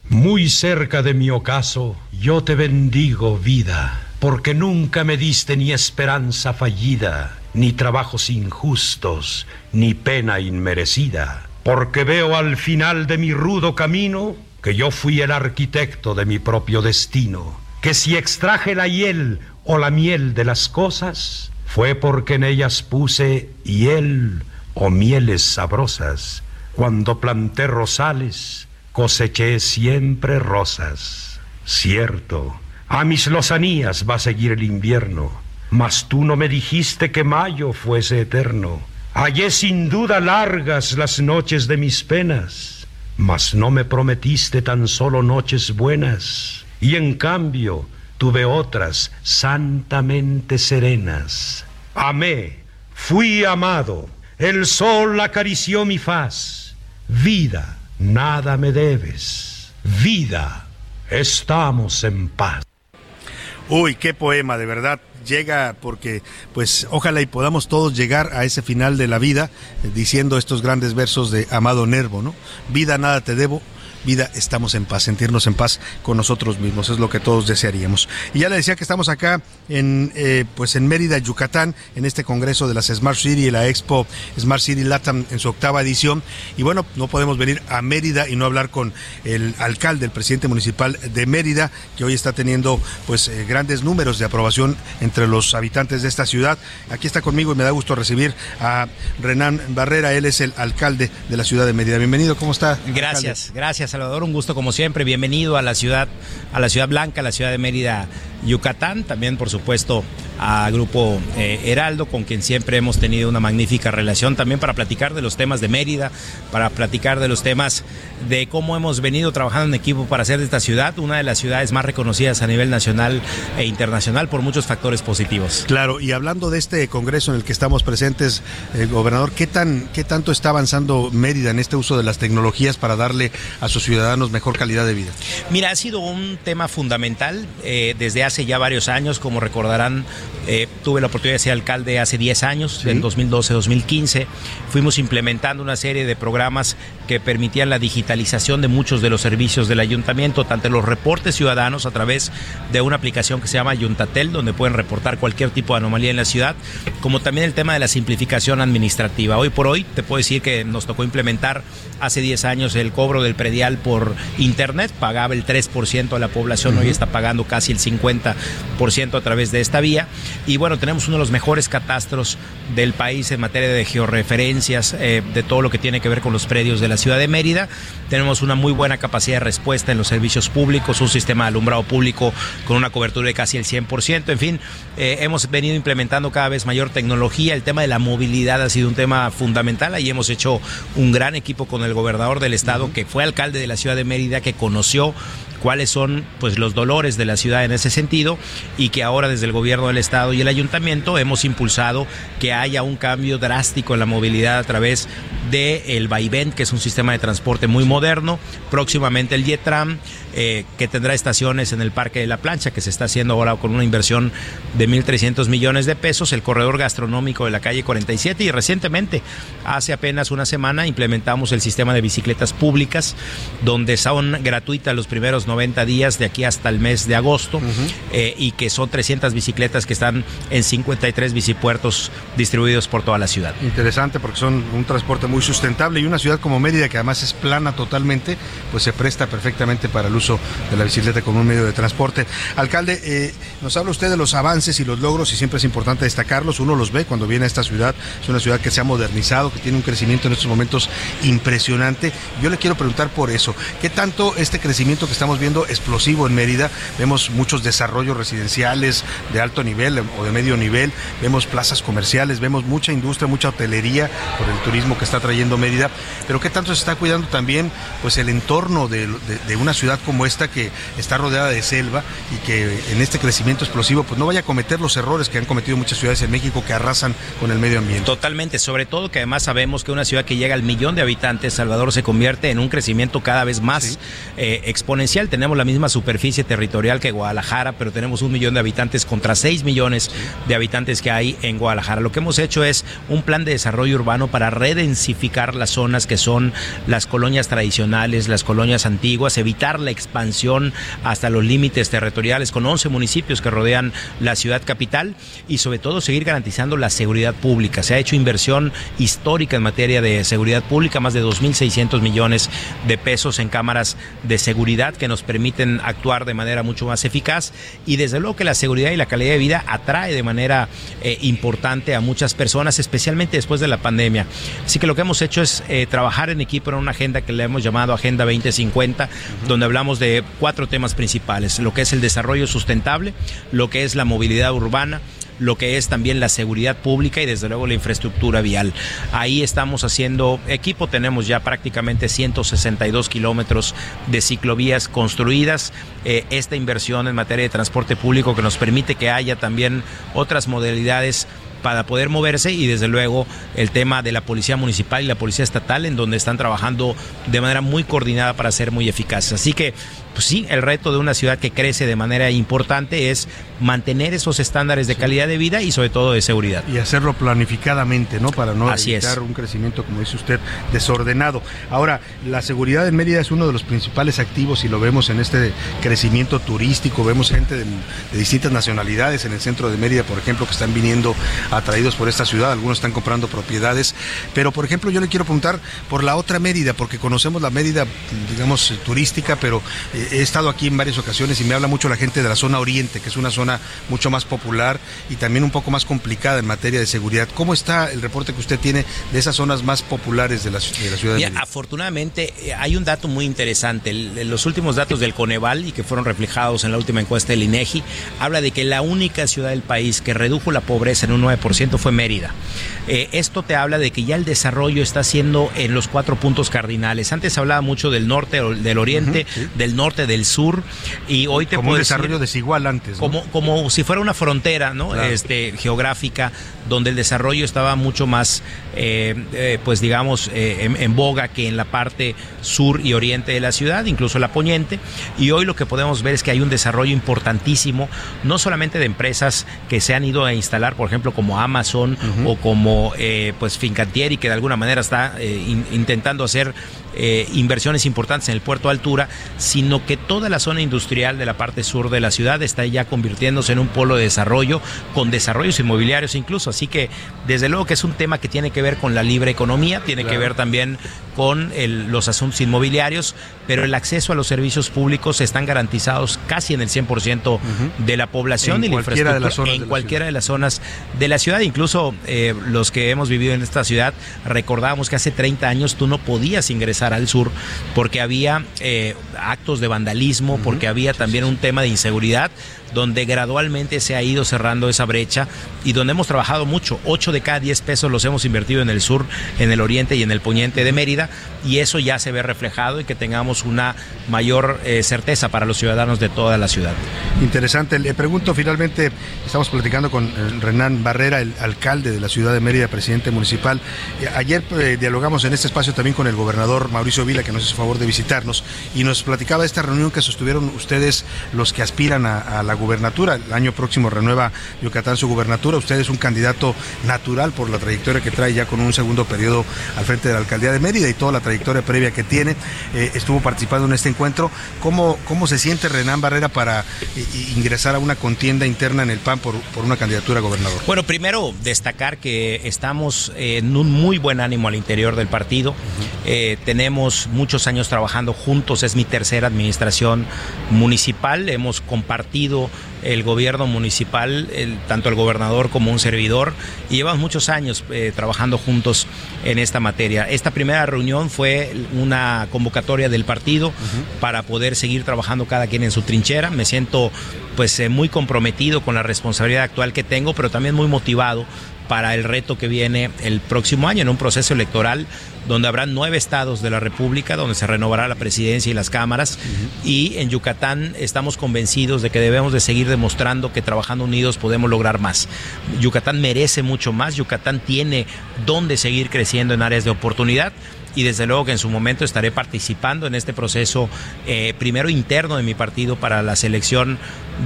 Muy cerca de mi ocaso, yo te bendigo, vida, porque nunca me diste ni esperanza fallida, ni trabajos injustos, ni pena inmerecida, porque veo al final de mi rudo camino que yo fui el arquitecto de mi propio destino, que si extraje la hiel o la miel de las cosas, fue porque en ellas puse hiel o mieles sabrosas. Cuando planté rosales, coseché siempre rosas. Cierto, a mis lozanías va a seguir el invierno, mas tú no me dijiste que mayo fuese eterno. Hallé sin duda largas las noches de mis penas, mas no me prometiste tan solo noches buenas, y en cambio tuve otras santamente serenas. Amé, fui amado, el sol acarició mi faz. Vida, nada me debes. Vida, estamos en paz. Uy, qué poema, de verdad. Llega porque, pues, ojalá y podamos todos llegar a ese final de la vida eh, diciendo estos grandes versos de Amado Nervo, ¿no? Vida, nada te debo. Vida, estamos en paz, sentirnos en paz con nosotros mismos, es lo que todos desearíamos. Y ya le decía que estamos acá en, eh, pues en Mérida, Yucatán, en este congreso de las Smart City, la Expo Smart City Latam en su octava edición. Y bueno, no podemos venir a Mérida y no hablar con el alcalde, el presidente municipal de Mérida, que hoy está teniendo pues eh, grandes números de aprobación entre los habitantes de esta ciudad. Aquí está conmigo y me da gusto recibir a Renan Barrera, él es el alcalde de la ciudad de Mérida. Bienvenido, ¿cómo está? Gracias, gracias Salvador, un gusto como siempre, bienvenido a la ciudad, a la ciudad blanca, a la ciudad de Mérida, Yucatán, también por supuesto a Grupo eh, Heraldo, con quien siempre hemos tenido una magnífica relación, también para platicar de los temas de Mérida, para platicar de los temas de cómo hemos venido trabajando en equipo para hacer de esta ciudad una de las ciudades más reconocidas a nivel nacional e internacional por muchos factores positivos. Claro, y hablando de este congreso en el que estamos presentes, eh, gobernador, ¿qué, tan, ¿qué tanto está avanzando Mérida en este uso de las tecnologías para darle a sus ciudadanos mejor calidad de vida? Mira, ha sido un tema fundamental eh, desde hace ya varios años, como recordarán, eh, tuve la oportunidad de ser alcalde hace 10 años, en 2012-2015. Fuimos implementando una serie de programas que permitían la digitalización de muchos de los servicios del ayuntamiento, tanto los reportes ciudadanos a través de una aplicación que se llama Ayuntatel, donde pueden reportar cualquier tipo de anomalía en la ciudad, como también el tema de la simplificación administrativa. Hoy por hoy te puedo decir que nos tocó implementar hace 10 años el cobro del predial por internet, pagaba el 3% a la población, hoy está pagando casi el 50% a través de esta vía. Y bueno, tenemos uno de los mejores catastros del país en materia de georreferencias, eh, de todo lo que tiene que ver con los predios de la ciudad de Mérida. Tenemos una muy buena capacidad de respuesta en los servicios públicos, un sistema de alumbrado público con una cobertura de casi el 100%. En fin, eh, hemos venido implementando cada vez mayor tecnología. El tema de la movilidad ha sido un tema fundamental. Ahí hemos hecho un gran equipo con el gobernador del estado, que fue alcalde de la ciudad de Mérida, que conoció cuáles son pues los dolores de la ciudad en ese sentido y que ahora desde el gobierno del estado y el ayuntamiento hemos impulsado que haya un cambio drástico en la movilidad a través de el Vaivén, que es un sistema de transporte muy moderno, próximamente el Yetram, eh, que tendrá estaciones en el Parque de la Plancha, que se está haciendo ahora con una inversión de 1.300 millones de pesos, el corredor gastronómico de la calle 47 y recientemente, hace apenas una semana, implementamos el sistema de bicicletas públicas, donde son gratuitas los primeros 90 días de aquí hasta el mes de agosto eh, y que son 300 bicicletas que están en 53 bicipuertos distribuidos por toda la ciudad. Interesante porque son un transporte muy sustentable y una ciudad como Mérida que además es plana totalmente, pues se presta perfectamente para el uso de la bicicleta como un medio de transporte. Alcalde, eh, nos habla usted de los avances y los logros y siempre es importante destacarlos. Uno los ve cuando viene a esta ciudad. Es una ciudad que se ha modernizado, que tiene un crecimiento en estos momentos impresionante. Yo le quiero preguntar por eso. ¿Qué tanto este crecimiento que estamos viendo explosivo en Mérida? Vemos muchos desarrollos residenciales de alto nivel o de medio nivel, vemos plazas comerciales, vemos mucha industria, mucha hotelería por el turismo que está trayendo Mérida. Pero ¿qué tanto se está cuidando también pues el entorno de, de- de una ciudad como esta que está rodeada de selva y que en este crecimiento explosivo pues no vaya a cometer los errores que han cometido muchas ciudades en México que arrasan con el medio ambiente? Totalmente, sobre todo que además sabemos que una ciudad que llega al millón de habitantes, Salvador, se convierte en un crecimiento cada vez más eh, exponencial. Tenemos la misma superficie territorial que Guadalajara, pero tenemos un millón de habitantes contra 6 millones de habitantes que hay en Guadalajara. Lo que hemos hecho es un plan de desarrollo urbano para redensificar las zonas que son las colonias tradicionales, las colonias antiguas, evitar la expansión hasta los límites territoriales con 11 municipios que rodean la ciudad capital y sobre todo seguir garantizando la seguridad pública. Se ha hecho inversión histórica en materia de seguridad pública, más de 2.600 millones de pesos en cámaras de seguridad que nos permiten actuar de manera mucho más eficaz y desde luego que la seguridad y la calidad de vida atrae de manera eh, importante a muchas personas, especialmente después de la pandemia. Así que lo que hemos hecho es eh, trabajar en equipo en una agenda que le hemos llamado Agenda 2050, donde hablamos de cuatro temas principales, lo que es el desarrollo sustentable, lo que es la movilidad urbana, lo que es también la seguridad pública y desde luego la infraestructura vial. Ahí estamos haciendo equipo, tenemos ya prácticamente 162 kilómetros de ciclovías construidas. Eh, esta inversión en materia de transporte público que nos permite que haya también otras modalidades para poder moverse y desde luego el tema de la policía municipal y la policía estatal en donde están trabajando de manera muy coordinada para ser muy eficaces. Así que pues sí, el reto de una ciudad que crece de manera importante es mantener esos estándares de calidad de vida y sobre todo de seguridad. Y hacerlo planificadamente, ¿no? Para no Así es. evitar un crecimiento, como dice usted, desordenado. Ahora, la seguridad en Mérida es uno de los principales activos y lo vemos en este crecimiento turístico. Vemos gente de, de distintas nacionalidades en el centro de Mérida, por ejemplo, que están viniendo atraídos por esta ciudad. Algunos están comprando propiedades. Pero, por ejemplo, yo le quiero preguntar por la otra Mérida, porque conocemos la Mérida, digamos, turística, pero eh, he estado aquí en varias ocasiones y me habla mucho la gente de la zona oriente, que es una zona mucho más popular y también un poco más complicada en materia de seguridad. ¿Cómo está el reporte que usted tiene de esas zonas más populares de la, de la ciudad de Mira, Mérida? afortunadamente eh, hay un dato muy interesante. Los últimos datos del Coneval y que fueron reflejados en la última encuesta del INEGI habla de que la única ciudad del país que redujo la pobreza en un 9% fue Mérida. Eh, esto te habla de que ya el desarrollo está siendo en los cuatro puntos cardinales. Antes hablaba mucho del norte, del oriente, del norte, del sur y hoy te Como un desarrollo decir- desigual antes. ¿no? como, como si fuera una frontera ¿no? Claro. este, geográfica donde el desarrollo estaba mucho más, eh, eh, pues digamos, eh, en, en boga que en la parte sur y oriente de la ciudad, incluso la poniente. Y hoy lo que podemos ver es que hay un desarrollo importantísimo, no solamente de empresas que se han ido a instalar, por ejemplo, como Amazon o como pues Fincantieri, que de alguna manera está in- intentando hacer eh, inversiones importantes en el puerto de altura, sino que toda la zona industrial de la parte sur de la ciudad está ya convirtiéndose en un polo de desarrollo, con desarrollos inmobiliarios incluso. Así que desde luego que es un tema que tiene que ver con la libre economía, tiene que ver también con el- los asuntos inmobiliarios, pero el acceso a los servicios públicos están garantizados casi en el 100% de la población En y la cualquiera de las infraestructura zonas en de la cualquiera de las zonas de la ciudad. Incluso eh, los que hemos vivido en esta ciudad recordábamos que hace 30 años tú no podías ingresar al sur porque había eh, actos de vandalismo, porque había también un tema de inseguridad donde gradualmente se ha ido cerrando esa brecha y donde hemos trabajado mucho. 8 de cada 10 pesos los hemos invertido en el sur, en el oriente y en el poniente de Mérida y eso ya se ve reflejado y que tengamos una mayor eh, certeza para los ciudadanos de toda la ciudad. Interesante. Le pregunto finalmente, estamos platicando con eh, Renán Barrera, el alcalde de la ciudad de Mérida, presidente municipal. Eh, Ayer dialogamos en este espacio también con el gobernador Mauricio Vila, que nos hizo favor de visitarnos, y nos platicaba esta reunión que sostuvieron ustedes, los que aspiran a, la gubernatura. El año próximo renueva Yucatán su gubernatura. Usted es un candidato natural por la trayectoria que trae ya con un segundo periodo al frente de la alcaldía de Mérida y toda la trayectoria previa que tiene. Eh, estuvo participando en este encuentro. ¿Cómo, cómo se siente Renán Barrera para eh, ingresar a una contienda interna en el PAN por, por una candidatura a gobernador? Bueno, primero destacar que estamos en un muy buen ánimo al interior del partido. Eh, tenemos muchos años trabajando juntos, es mi tercera administración municipal. Hemos compartido el gobierno municipal, el- tanto el gobernador como un servidor, y llevamos muchos años eh, trabajando juntos en esta materia. Esta primera reunión fue una convocatoria del partido para poder seguir trabajando cada quien en su trinchera. Me siento pues eh, muy comprometido con la responsabilidad actual que tengo, pero también muy motivado para el reto que viene el próximo año en un proceso electoral donde habrá nueve estados de la República, donde se renovará la presidencia y las cámaras. Y en Yucatán estamos convencidos de que debemos de seguir demostrando que trabajando unidos podemos lograr más. Yucatán merece mucho más, Yucatán tiene donde seguir creciendo en áreas de oportunidad y desde luego que en su momento estaré participando en este proceso eh, primero interno de mi partido para la selección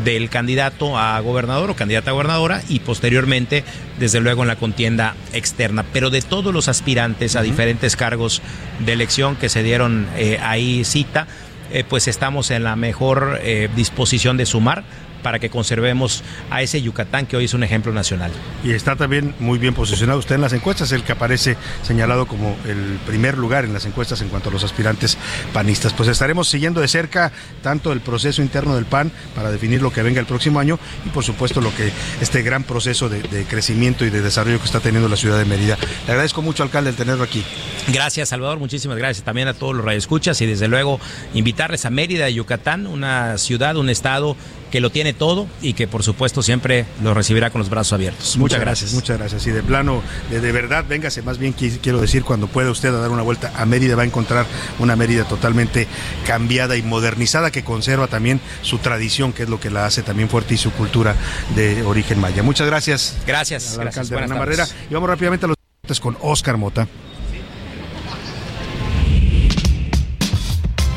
del candidato a gobernador o candidata a gobernadora y posteriormente desde luego en la contienda externa. Pero de todos los aspirantes a diferentes cargos de elección que se dieron eh, ahí cita eh, pues estamos en la mejor eh, disposición de sumar para que conservemos a ese Yucatán que hoy es un ejemplo nacional. Y está también muy bien posicionado usted en las encuestas, el que aparece señalado como el primer lugar en las encuestas en cuanto a los aspirantes panistas. Pues estaremos siguiendo de cerca tanto el proceso interno del PAN para definir lo que venga el próximo año y por supuesto lo que este gran proceso de, de crecimiento y de desarrollo que está teniendo la ciudad de Mérida. Le agradezco mucho, alcalde, el tenerlo aquí. Gracias, Salvador. Muchísimas gracias también a todos los radioescuchas y desde luego invitarles a Mérida, Yucatán, una ciudad, un estado que lo tiene todo y que por supuesto siempre lo recibirá con los brazos abiertos. Muchas, gracias. Muchas gracias. Y de plano, de, de verdad, véngase más bien, qui- quiero decir, cuando pueda usted a dar una vuelta a Mérida, va a encontrar una Mérida totalmente cambiada y modernizada que conserva también su tradición, que es lo que la hace también fuerte y su cultura de origen maya. Muchas gracias. Gracias. al gracias. alcalde. Barrera. Y vamos rápidamente a los deportes con Oscar Mota.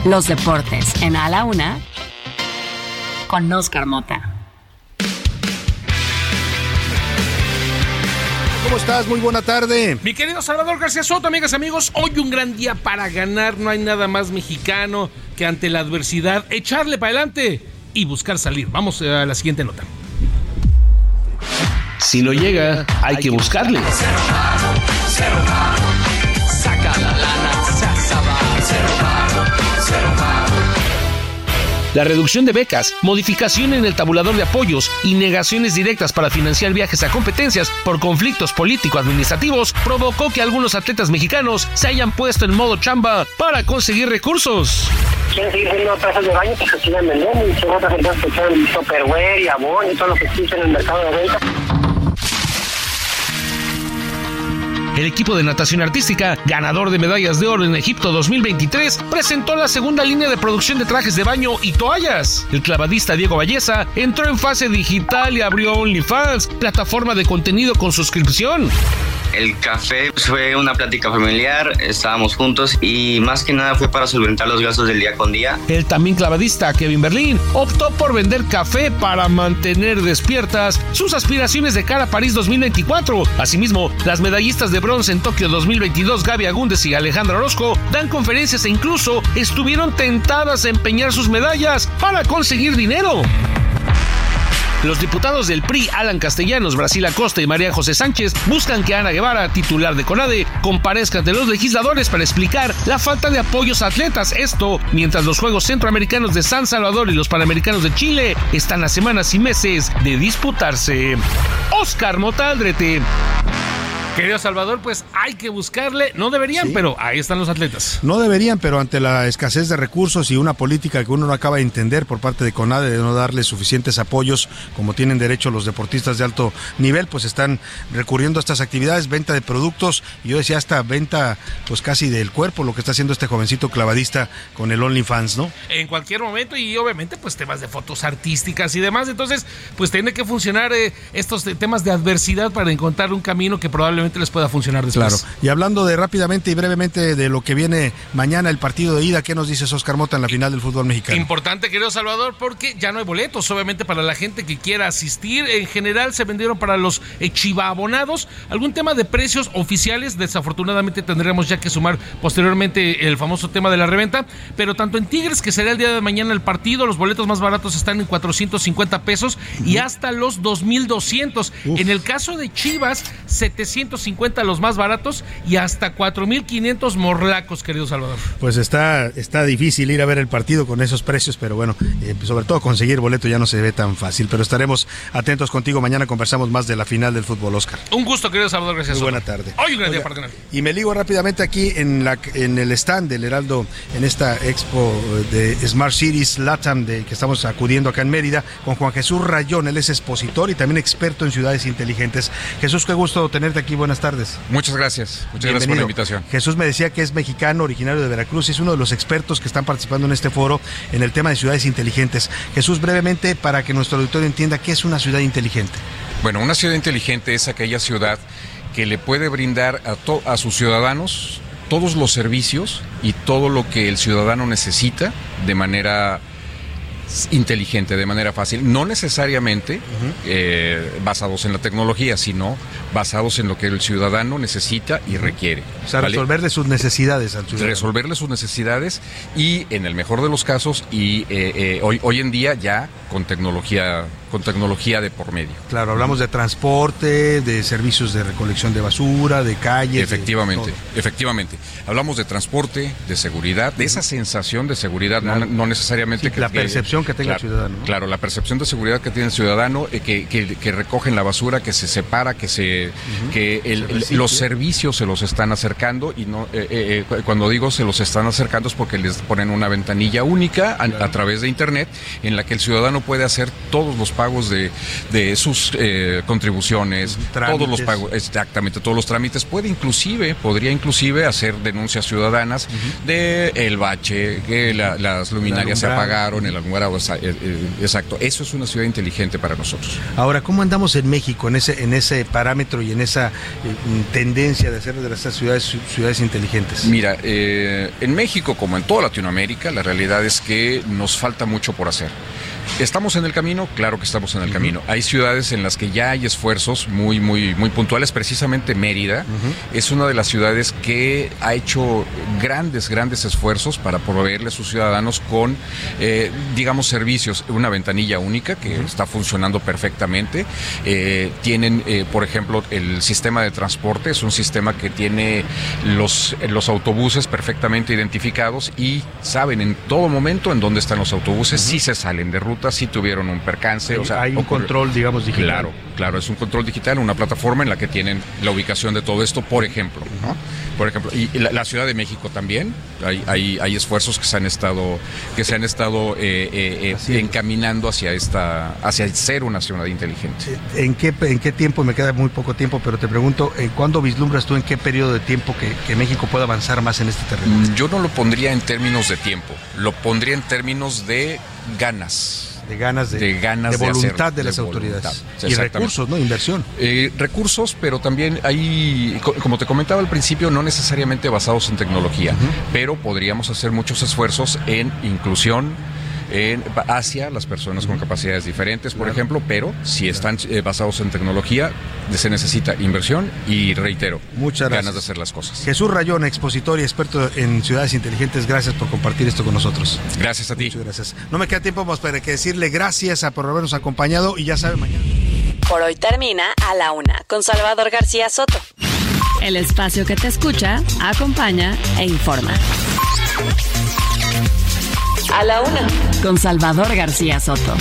Los deportes en A la Una con Oscar Mota. ¿Cómo estás? Muy buena tarde. Mi querido Salvador García Soto, amigas y amigos, hoy un gran día para ganar. No hay nada más mexicano que ante la adversidad echarle para adelante y buscar salir. Vamos a la siguiente nota. Si no llega, hay que buscarle. Saca La reducción de becas, modificación en el tabulador de apoyos y negaciones directas para financiar viajes a competencias por conflictos político-administrativos provocó que algunos atletas mexicanos se hayan puesto en modo chamba para conseguir recursos. quieren seguir de baño, pues vendiendo y otras empresas que y Avon y todo lo que existe en el mercado de venta. El equipo de natación artística, ganador de medallas de oro en Egipto 2023, presentó la segunda línea de producción de trajes de baño y toallas. El clavadista Diego Valleza entró en fase digital y abrió OnlyFans, plataforma de contenido con suscripción. El café fue una plática familiar, estábamos juntos y más que nada fue para solventar los gastos del día con día. El también clavadista Kevin Berlín optó por vender café para mantener despiertas sus aspiraciones de cara a París 2024. Asimismo, las medallistas de bronce en Tokio 2022 Gaby Agúndez y Alejandra Orozco dan conferencias e incluso estuvieron tentadas a empeñar sus medallas para conseguir dinero. Los diputados del PRI, Alan Castellanos, Brasil Acosta y María José Sánchez, buscan que Ana Guevara, titular de CONADE, comparezca ante los legisladores para explicar la falta de apoyos a atletas. Esto, mientras los Juegos Centroamericanos de San Salvador y los Panamericanos de Chile están a semanas y meses de disputarse. Oscar Motaldrete. Querido Salvador, pues hay que buscarle. No deberían, pero ahí están los atletas. No deberían, pero ante la escasez de recursos y una política que uno no acaba de entender por parte de CONADE de no darle suficientes apoyos como tienen derecho los deportistas de alto nivel, pues están recurriendo a estas actividades, venta de productos, yo decía hasta venta pues casi del cuerpo, lo que está haciendo este jovencito clavadista con el OnlyFans, ¿no? En cualquier momento y obviamente pues temas de fotos artísticas y demás. Entonces pues tiene que funcionar eh, estos te- temas de adversidad para encontrar un camino que probablemente les pueda funcionar después. Claro. Y hablando de rápidamente y brevemente de lo que viene mañana, el partido de ida, ¿qué nos dices Oscar Mota en la final del fútbol mexicano? Importante, querido Salvador, porque ya no hay boletos, obviamente para la gente que quiera asistir. En general se vendieron para los eh, chivabonados. Algún tema de precios oficiales, desafortunadamente tendremos ya que sumar posteriormente el famoso tema de la reventa. Pero tanto en Tigres, que será el día de mañana el partido, los boletos más baratos están en 450 pesos y hasta los 2200. En el caso de Chivas, 750 los más baratos y hasta 4500 morlacos, querido Salvador. Pues está, está difícil ir a ver el partido con esos precios, pero bueno, eh, sobre todo conseguir boleto ya no se ve tan fácil. Pero estaremos atentos contigo. Mañana conversamos más de la final del fútbol, Oscar. Un gusto, querido Salvador, gracias. Muy buena tarde. Hoy un gran día para. Y me ligo rápidamente aquí en, la, en el stand del Heraldo, en esta expo de Smart Cities Latam de, que estamos acudiendo acá en Mérida, con Juan Jesús Rayón. Él es expositor y también experto en ciudades inteligentes. Jesús, qué gusto tenerte aquí. Buenas tardes. Muchas gracias. Muchas gracias por la Bienvenido. invitación. Jesús me decía que es mexicano, originario de Veracruz, y es uno de los expertos que están participando en este foro en el tema de ciudades inteligentes. Jesús, brevemente, para que nuestro auditorio entienda qué es una ciudad inteligente. Bueno, una ciudad inteligente es aquella ciudad que le puede brindar a, to- a sus ciudadanos todos los servicios y todo lo que el ciudadano necesita de manera inteligente, de manera fácil, no necesariamente eh, basados en la tecnología, sino basados en lo que el ciudadano necesita y requiere. O sea, ¿vale? resolverle sus necesidades al ciudadano. resolverle sus necesidades y en el mejor de los casos y eh, eh, hoy, hoy en día ya con tecnología con tecnología de por medio. Claro, hablamos de transporte, de servicios de recolección de basura, de calles. Efectivamente, efectivamente. Hablamos de transporte, de seguridad, de esa sensación de seguridad, no, no necesariamente Sí, la percepción que tenga el ciudadano, ¿no? Claro, la percepción de seguridad que tiene el ciudadano, eh, que, que, que recogen la basura, que se separa, que se que el- Se los servicios se los están acercando y no eh, eh, eh, cuando digo se los están acercando es porque les ponen una ventanilla única a, a través de internet en la que el ciudadano puede hacer todos los pagos de, de sus eh, contribuciones, todos los pagos exactamente todos los trámites. Puede inclusive podría inclusive hacer denuncias ciudadanas de el bache que la- las luminarias se apagaron el alumbrado eh, eh, exacto. Eso es una ciudad inteligente para nosotros. Ahora, ¿cómo andamos en México en ese, en ese parámetro y en esa eh, tendencia de hacer de estas ciudades ci- ciudades inteligentes? Mira, eh, en México, como en toda Latinoamérica, la realidad es que nos falta mucho por hacer. ¿Estamos en el camino? Claro que estamos en el camino. Hay ciudades en las que ya hay esfuerzos muy, muy, muy puntuales. Precisamente Mérida es una de las ciudades que ha hecho grandes, grandes esfuerzos para proveerle a sus ciudadanos con, eh, digamos, servicios. Una ventanilla única que está funcionando perfectamente. Eh, tienen, eh, por ejemplo, el sistema de transporte. Es un sistema que tiene los, los autobuses perfectamente identificados y saben en todo momento en dónde están los autobuses, si se salen de ruta, si tuvieron un percance. Hay- o sea, hay un control, digamos, digital. Claro, claro, es un control digital, una plataforma en la que tienen la ubicación de todo esto, por ejemplo. ¿no? Por ejemplo, y la, la Ciudad de México también, hay, hay, hay esfuerzos que se han estado, que se han estado eh, eh, eh, encaminando hacia esta, hacia ser una ciudad inteligente. ¿En qué, ¿En qué tiempo? Me queda muy poco tiempo, pero te pregunto, ¿en ¿cuándo vislumbras tú en qué periodo de tiempo que, que México pueda avanzar más en este terreno? Yo no lo pondría en términos de tiempo, lo pondría en términos de ganas. De ganas de, ganas de de voluntad hacer, de las de autoridades. Y recursos, ¿no? Inversión. Eh, recursos, pero también hay, co- como te comentaba al principio, no necesariamente basados en tecnología, pero podríamos hacer muchos esfuerzos en inclusión. En, hacia las personas con capacidades diferentes, por ejemplo, pero si están eh, basados en tecnología, se necesita inversión y reitero, Muchas gracias. ganas de hacer las cosas. Jesús Rayón, expositor y experto en ciudades inteligentes, gracias por compartir esto con nosotros. Gracias a ti. Muchas gracias. No me queda tiempo más para que decirle gracias a por habernos acompañado y ya sabe mañana. Por hoy termina a la una con Salvador García Soto. El espacio que te escucha, acompaña e informa. A la una con Salvador García Soto.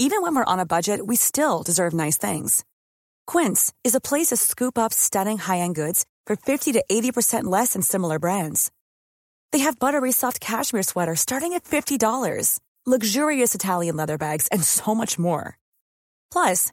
Even when we're on a budget, we still deserve nice things. Quince is a place to scoop up stunning high-end goods for 50 to 80% less than similar brands. They have buttery soft cashmere sweaters starting at $50, luxurious Italian leather bags, and so much more. Plus,